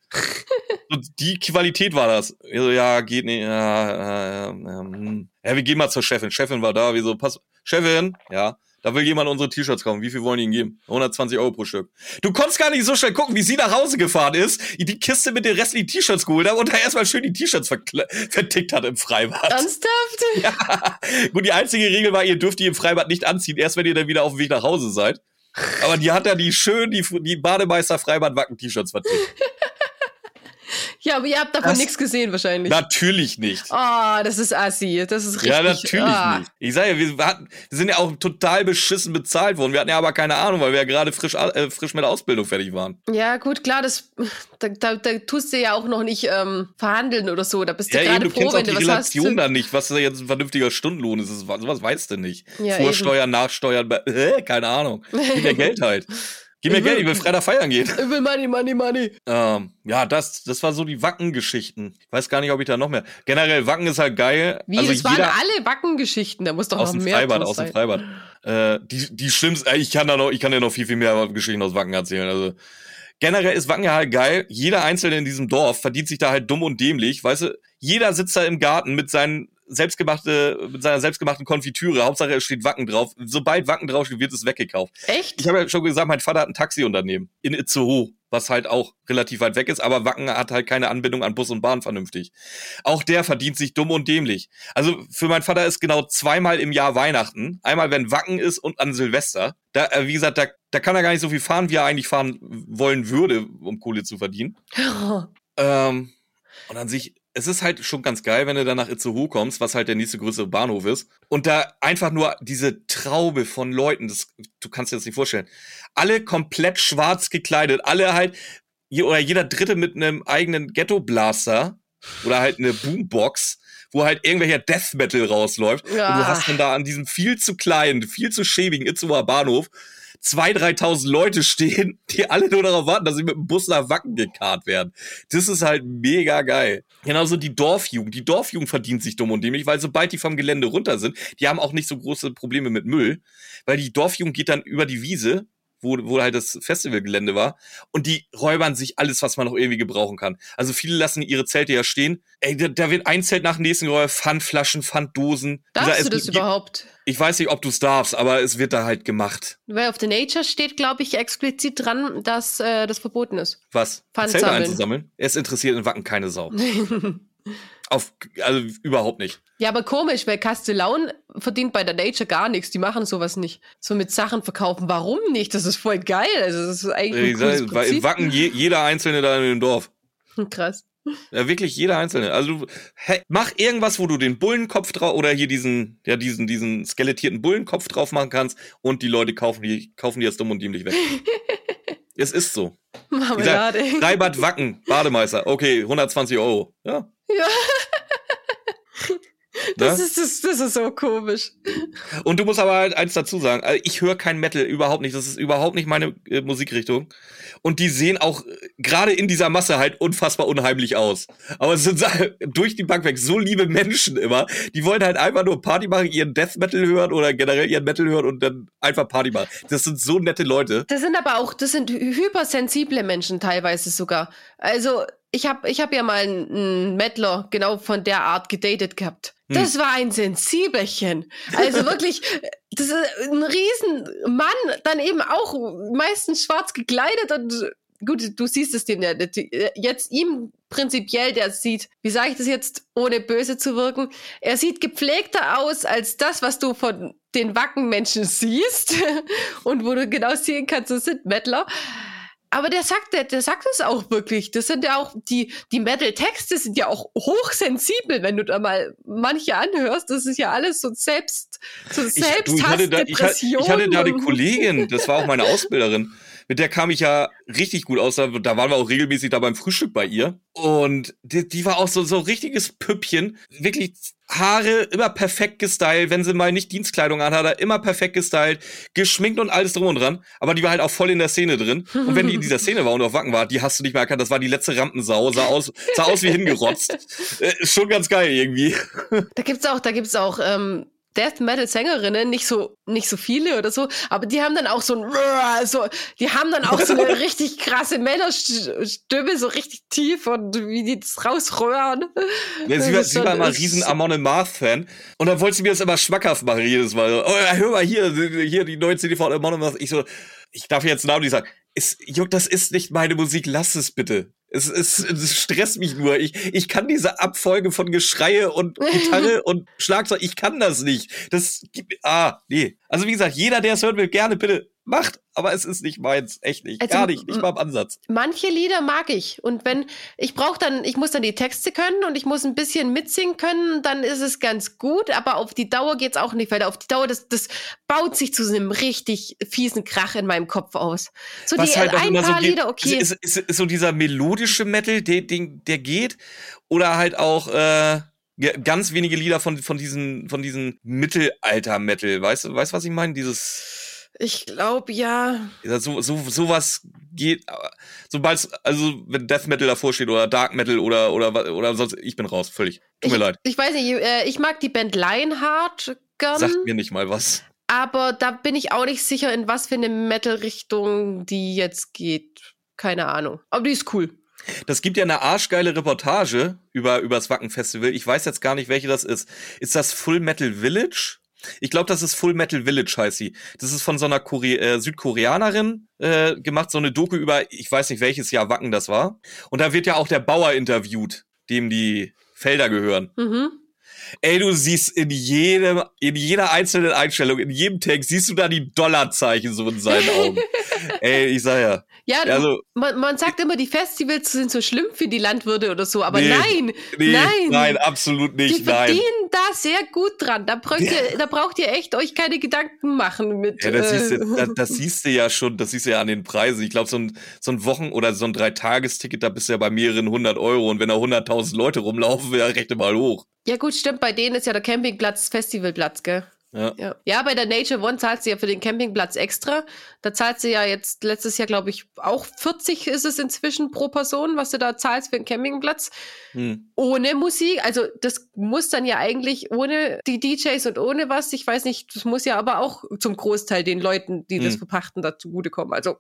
Und die Qualität war das. Ich so, ja, geht nicht. Ja, ja, ja, hm. ja, wir gehen mal zur Chefin. Chefin war da, wie so, pass, Chefin, ja, da will jemand unsere T-Shirts kaufen. Wie viel wollen die ihnen geben? 120 Euro pro Stück. Du konntest gar nicht so schnell gucken, wie sie nach Hause gefahren ist, die Kiste mit den restlichen T-Shirts geholt hat und da erstmal schön die T-Shirts vertickt hat im Freibad. Ernsthaft? Ja. Gut, die einzige Regel war, ihr dürft die im Freibad nicht anziehen, erst wenn ihr dann wieder auf dem Weg nach Hause seid. Aber die hat ja die schön, die, die Bademeister Freibad Wacken T-Shirts vertickt. Ja, aber ihr habt davon nichts gesehen wahrscheinlich. Natürlich nicht. Oh, das ist assi. Das ist richtig. Ja, natürlich ah. nicht. Ich sage ja, wir, hatten, wir sind ja auch total beschissen bezahlt worden. Wir hatten ja aber keine Ahnung, weil wir ja gerade frisch, äh, frisch mit der Ausbildung fertig waren. Ja, gut, klar, das, da, da, da tust du ja auch noch nicht ähm, verhandeln oder so. Da bist du ja, gerade froh, wenn du was Relation hast. dann nicht, was da jetzt ein vernünftiger Stundenlohn ist. Sowas weißt du nicht. Ja, Vorsteuern, Nachsteuern, äh, keine Ahnung. Gib mir Geld halt. Gib mir Geld, ich will Freitag feiern gehen. Ich will Money, Money, Money. Ähm, ja, das, das war so die Wacken-Geschichten. Ich weiß gar nicht, ob ich da noch mehr. Generell, Wacken ist halt geil. Wie, also das waren alle Wacken-Geschichten, da muss doch aus noch dem mehr Freibad, Aus dem Freibad. Äh, die, die schlimmsten, ich kann da noch, ich kann dir noch viel, viel mehr Geschichten aus Wacken erzählen. Also, generell ist Wacken ja halt geil. Jeder Einzelne in diesem Dorf verdient sich da halt dumm und dämlich. Weißt du, jeder sitzt da im Garten mit seinen selbstgemachte, mit seiner selbstgemachten Konfitüre. Hauptsache es steht Wacken drauf. Sobald Wacken draufsteht, wird es weggekauft. Echt? Ich habe ja schon gesagt, mein Vater hat ein Taxiunternehmen in Itzehoe, was halt auch relativ weit weg ist, aber Wacken hat halt keine Anbindung an Bus und Bahn vernünftig. Auch der verdient sich dumm und dämlich. Also für meinen Vater ist genau zweimal im Jahr Weihnachten. Einmal, wenn Wacken ist und an Silvester. Da, äh, wie gesagt, da, da kann er gar nicht so viel fahren, wie er eigentlich fahren wollen würde, um Kohle zu verdienen. Ähm, und an sich es ist halt schon ganz geil, wenn du dann nach Itzehoe kommst, was halt der nächste größere Bahnhof ist. Und da einfach nur diese Traube von Leuten, das, du kannst dir das nicht vorstellen. Alle komplett schwarz gekleidet, alle halt, oder jeder Dritte mit einem eigenen Ghetto-Blaster oder halt eine Boombox, wo halt irgendwelcher Death Metal rausläuft. Ja. Und du hast dann da an diesem viel zu kleinen, viel zu schäbigen Itzehoer Bahnhof 2.000, 3.000 Leute stehen, die alle nur darauf warten, dass sie mit dem Bus nach Wacken gekarrt werden. Das ist halt mega geil. Genauso die Dorfjugend. Die Dorfjugend verdient sich dumm und dämlich, weil sobald die vom Gelände runter sind, die haben auch nicht so große Probleme mit Müll, weil die Dorfjugend geht dann über die Wiese wo, wo halt das Festivalgelände war. Und die räubern sich alles, was man noch irgendwie gebrauchen kann. Also viele lassen ihre Zelte ja stehen. Ey, da, da wird ein Zelt nach dem nächsten geräumt, Pfandflaschen, Pfanddosen. Darfst du das überhaupt? Ich weiß nicht, ob du es darfst, aber es wird da halt gemacht. Weil auf der Nature steht, glaube ich, explizit dran, dass äh, das verboten ist. Was? Pfand Zelte einzusammeln? Es interessiert in Wacken keine Sau. Auf, also überhaupt nicht. Ja, aber komisch, weil Castellaun verdient bei der Nature gar nichts. Die machen sowas nicht. So mit Sachen verkaufen. Warum nicht? Das ist voll geil. Also das ist eigentlich ein cooles Weil Prinzip. Wacken je, jeder Einzelne da in dem Dorf. Krass. Ja, wirklich jeder Einzelne. Also du, mach irgendwas, wo du den Bullenkopf drauf oder hier diesen, ja, diesen, diesen skelettierten Bullenkopf drauf machen kannst und die Leute kaufen die, kaufen die jetzt dumm und dämlich weg. es ist so. Marmelade. Freibad Wacken, Bademeister. Okay, 120 Euro. Ja. Ja. Das Ne? ist, das, das ist so komisch. Und du musst aber halt eins dazu sagen, also ich höre kein Metal, überhaupt nicht. Das ist überhaupt nicht meine äh, Musikrichtung. Und die sehen auch äh, gerade in dieser Masse halt unfassbar unheimlich aus. Aber es sind durch die Bank weg so liebe Menschen immer. Die wollen halt einfach nur Party machen, ihren Death Metal hören oder generell ihren Metal hören und dann einfach Party machen. Das sind so nette Leute. Das sind aber auch, das sind hy- hypersensible Menschen teilweise sogar. Also ich habe ich hab ja mal einen, Mettler genau von der Art gedatet gehabt. Das war ein Sensibelchen. Also wirklich, das ist ein Riesenmann, dann eben auch meistens schwarz gekleidet und gut, du siehst es dem ja nicht. jetzt ihm prinzipiell, der sieht, wie sage ich das jetzt, ohne böse zu wirken, er sieht gepflegter aus als das, was du von den Wackenmenschen siehst und wo du genau sehen kannst, das sind Mettler. Aber der sagt, der, der sagt es auch wirklich. Das sind ja auch, die, die Metal-Texte sind ja auch hochsensibel, wenn du da mal manche anhörst. Das ist ja alles so selbst, so Ich, du, ich, hatte da, ich, hatte, Selbsthass, ich hatte da eine. Kollegin, das war auch meine Ausbilderin. Mit der kam ich ja richtig gut aus. Da, waren wir auch regelmäßig da beim Frühstück bei ihr. Und die, die war auch so so ein richtiges Püppchen. Wirklich Haare immer perfekt gestylt. Wenn sie mal nicht Dienstkleidung anhat, immer perfekt gestylt. Geschminkt und alles drum und dran. Aber die war halt auch voll in der Szene drin. Und wenn die in dieser Szene war und auf Wacken war, die hast du nicht mehr erkannt. Das war die letzte Rampensau. Sah aus, sah aus wie hingerotzt. Äh, schon ganz geil irgendwie. Da gibt's auch, da gibt's auch ähm, Death Metal Sängerinnen, nicht so nicht so viele oder so, aber die haben dann auch so ein so die haben dann auch so eine richtig krasse Männerstimme, so richtig tief und wie die das rausröhren. Ja, sie, war, sie war ist- riesen Amon Amarth-Fan. Und dann wollte sie mir das immer schmackhaft machen jedes Mal. Oh, ja, hör mal hier, hier die neue CD von Amon Amarth. Ich so, ich darf jetzt einen Namen nicht sagen. Ist, Juck, das ist nicht meine Musik, lass es bitte. Es, es, es stresst mich nur. Ich, ich kann diese Abfolge von Geschreie und Gitarre und Schlagzeug, ich kann das nicht. Das gibt, ah, nee. Also wie gesagt, jeder, der es hören will, gerne bitte macht, aber es ist nicht meins. Echt nicht. Also, Gar nicht. Nicht mal im Ansatz. Manche Lieder mag ich und wenn ich brauche dann, ich muss dann die Texte können und ich muss ein bisschen mitsingen können, dann ist es ganz gut, aber auf die Dauer geht's auch nicht, weil auf die Dauer das das baut sich zu so einem richtig fiesen Krach in meinem Kopf aus. So die halt auch ein immer paar geht, Lieder okay. Ist, ist, ist so dieser melodische Metal, der, den, der geht. Oder halt auch äh, ganz wenige Lieder von, von diesen, von diesen Mittelalter-Metal. Weißt du, weißt, was ich meine? Dieses. Ich glaube ja. So, so, sowas geht, sobald, also wenn Death Metal davor steht oder Dark Metal oder, oder, oder sonst, ich bin raus, völlig. Tut mir leid. Ich weiß nicht, äh, ich mag die Band Lionheart gern, Sagt mir nicht mal was. aber da bin ich auch nicht sicher, in was für eine Metal-Richtung die jetzt geht. Keine Ahnung. Aber die ist cool. Das gibt ja eine arschgeile Reportage über, über das Wacken Festival. Ich weiß jetzt gar nicht, welche das ist. Ist das Full Metal Village? Ich glaube, das ist Full Metal Village, heißt sie. Das ist von so einer Kore äh, Südkoreanerin äh, gemacht, so eine Doku über, ich weiß nicht, welches Jahr Wacken das war. Und da wird ja auch der Bauer interviewt, dem die Felder gehören. Mhm. Ey, du siehst in jedem, in jeder einzelnen Einstellung, in jedem Text, siehst du da die Dollarzeichen so in seinen Augen. Ey, ich sag ja. Ja, Also, man, man sagt immer, die Festivals sind so schlimm für die Landwirte oder so, aber Nee, nein, nee, nein, nein, absolut die nicht, nein. verdienen da sehr gut dran. Da braucht, ihr, da braucht ihr echt euch keine Gedanken machen mit. Ja, das, äh, siehst du, das, das siehst du ja schon, das siehst du ja an den Preisen. Ich glaube, so ein, so ein Wochen- oder so ein Dreitagesticket, da bist du ja bei mehreren hundert Euro und wenn da hunderttausend Leute rumlaufen, ja, rechne mal hoch. ja gut, stimmt, bei denen ist ja der Campingplatz Festivalplatz, gell? Ja. Ja. ja, bei der Nature One zahlst du ja für den Campingplatz extra. Da zahlst du ja jetzt letztes Jahr, glaube ich, auch 40 ist es inzwischen pro Person, was du da zahlst für den Campingplatz. Hm. Ohne Musik. Also das muss dann ja eigentlich ohne die DJs und ohne was. Ich weiß nicht, das muss ja aber auch zum Großteil den Leuten, die das Hm. verpachten, da zugutekommen. Also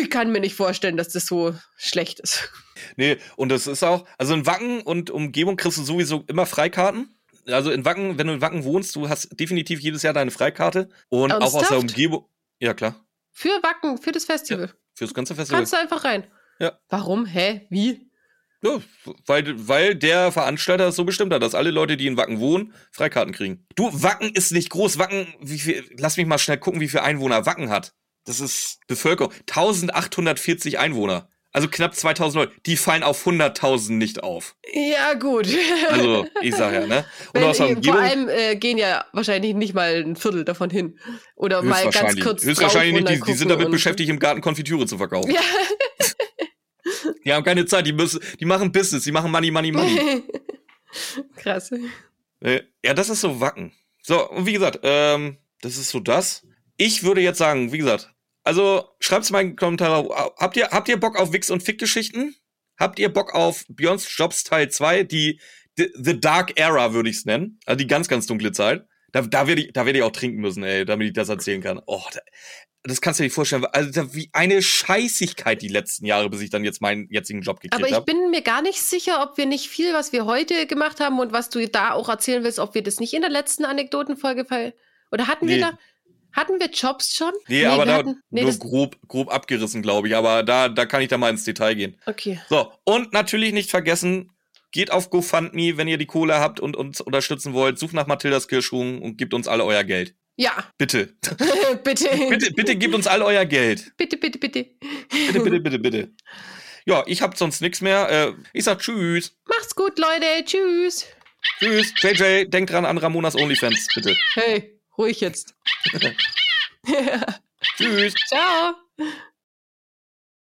ich kann mir nicht vorstellen, dass das so schlecht ist. Nee, und das ist auch, also in Wacken und Umgebung kriegst du sowieso immer Freikarten. Also in Wacken, wenn du in Wacken wohnst, du hast definitiv jedes Jahr deine Freikarte. Und auch aus der Ernsthaft? Umgebung. Ja, klar. Für Wacken, für das Festival. Fürs ganze Festival. Kannst du einfach rein. Ja. Warum? Hä? Wie? Ja, weil, weil der Veranstalter es so bestimmt hat, dass alle Leute, die in Wacken wohnen, Freikarten kriegen. Du, Wacken ist nicht groß. Wacken, wie viel, lass mich mal schnell gucken, wie viel Einwohner Wacken hat. Das ist Bevölkerung. 1840 Einwohner. Also knapp 2000 Leute. Die fallen auf 100.000 nicht auf. Ja, gut. Also, ich sag ja, ne? Und Wenn, aus der Umgebung, vor allem äh, gehen ja wahrscheinlich nicht mal ein Viertel davon hin. Oder mal ganz kurz Höchstwahrscheinlich nicht. Die, die sind damit beschäftigt, im Garten Konfitüre zu verkaufen. Ja. Die haben keine Zeit, die müssen, die machen Business, die machen Money, Money, Money. Krass. Äh, ja, das ist so Wacken. So, und wie gesagt, ähm, das ist so das. Ich würde jetzt sagen, wie gesagt, also schreibt's mal in die Kommentare. Habt ihr, habt ihr Bock auf Wix und Fick-Geschichten? Habt ihr Bock auf Beyond's Jobs Teil 2, die The, the Dark Era würde ich's nennen, also die ganz, ganz dunkle Zeit. Da, da werde ich, da werde ich auch trinken müssen, ey, damit ich das erzählen kann. Oh, da, das kannst du dir nicht vorstellen. Also wie eine Scheißigkeit die letzten Jahre, bis ich dann jetzt meinen jetzigen Job gekriegt habe. Aber ich hab. bin mir gar nicht sicher, ob wir nicht viel, was wir heute gemacht haben und was du da auch erzählen willst, ob wir das nicht in der letzten Anekdotenfolge oder hatten nee. wir da hatten wir Jobs schon? Nee, nee aber da hatten, nee, nur grob, grob abgerissen, glaube ich. Aber da, da kann ich da mal ins Detail gehen. Okay. So, und natürlich nicht vergessen, geht auf GoFundMe, wenn ihr die Kohle habt und uns unterstützen wollt. Sucht nach Mathildas Kirschhuhn und gebt uns alle euer Geld. Ja. Bitte. bitte. bitte. Bitte gebt uns all euer Geld. Bitte, bitte, bitte. bitte, bitte, bitte, bitte. Ja, ich hab sonst nichts mehr. Äh, ich sag Tschüss. Macht's gut, Leute. Tschüss. Tschüss. JJ, denkt dran an Ramonas OnlyFans, bitte. Hey, ruhig jetzt. Tschüss. Ciao.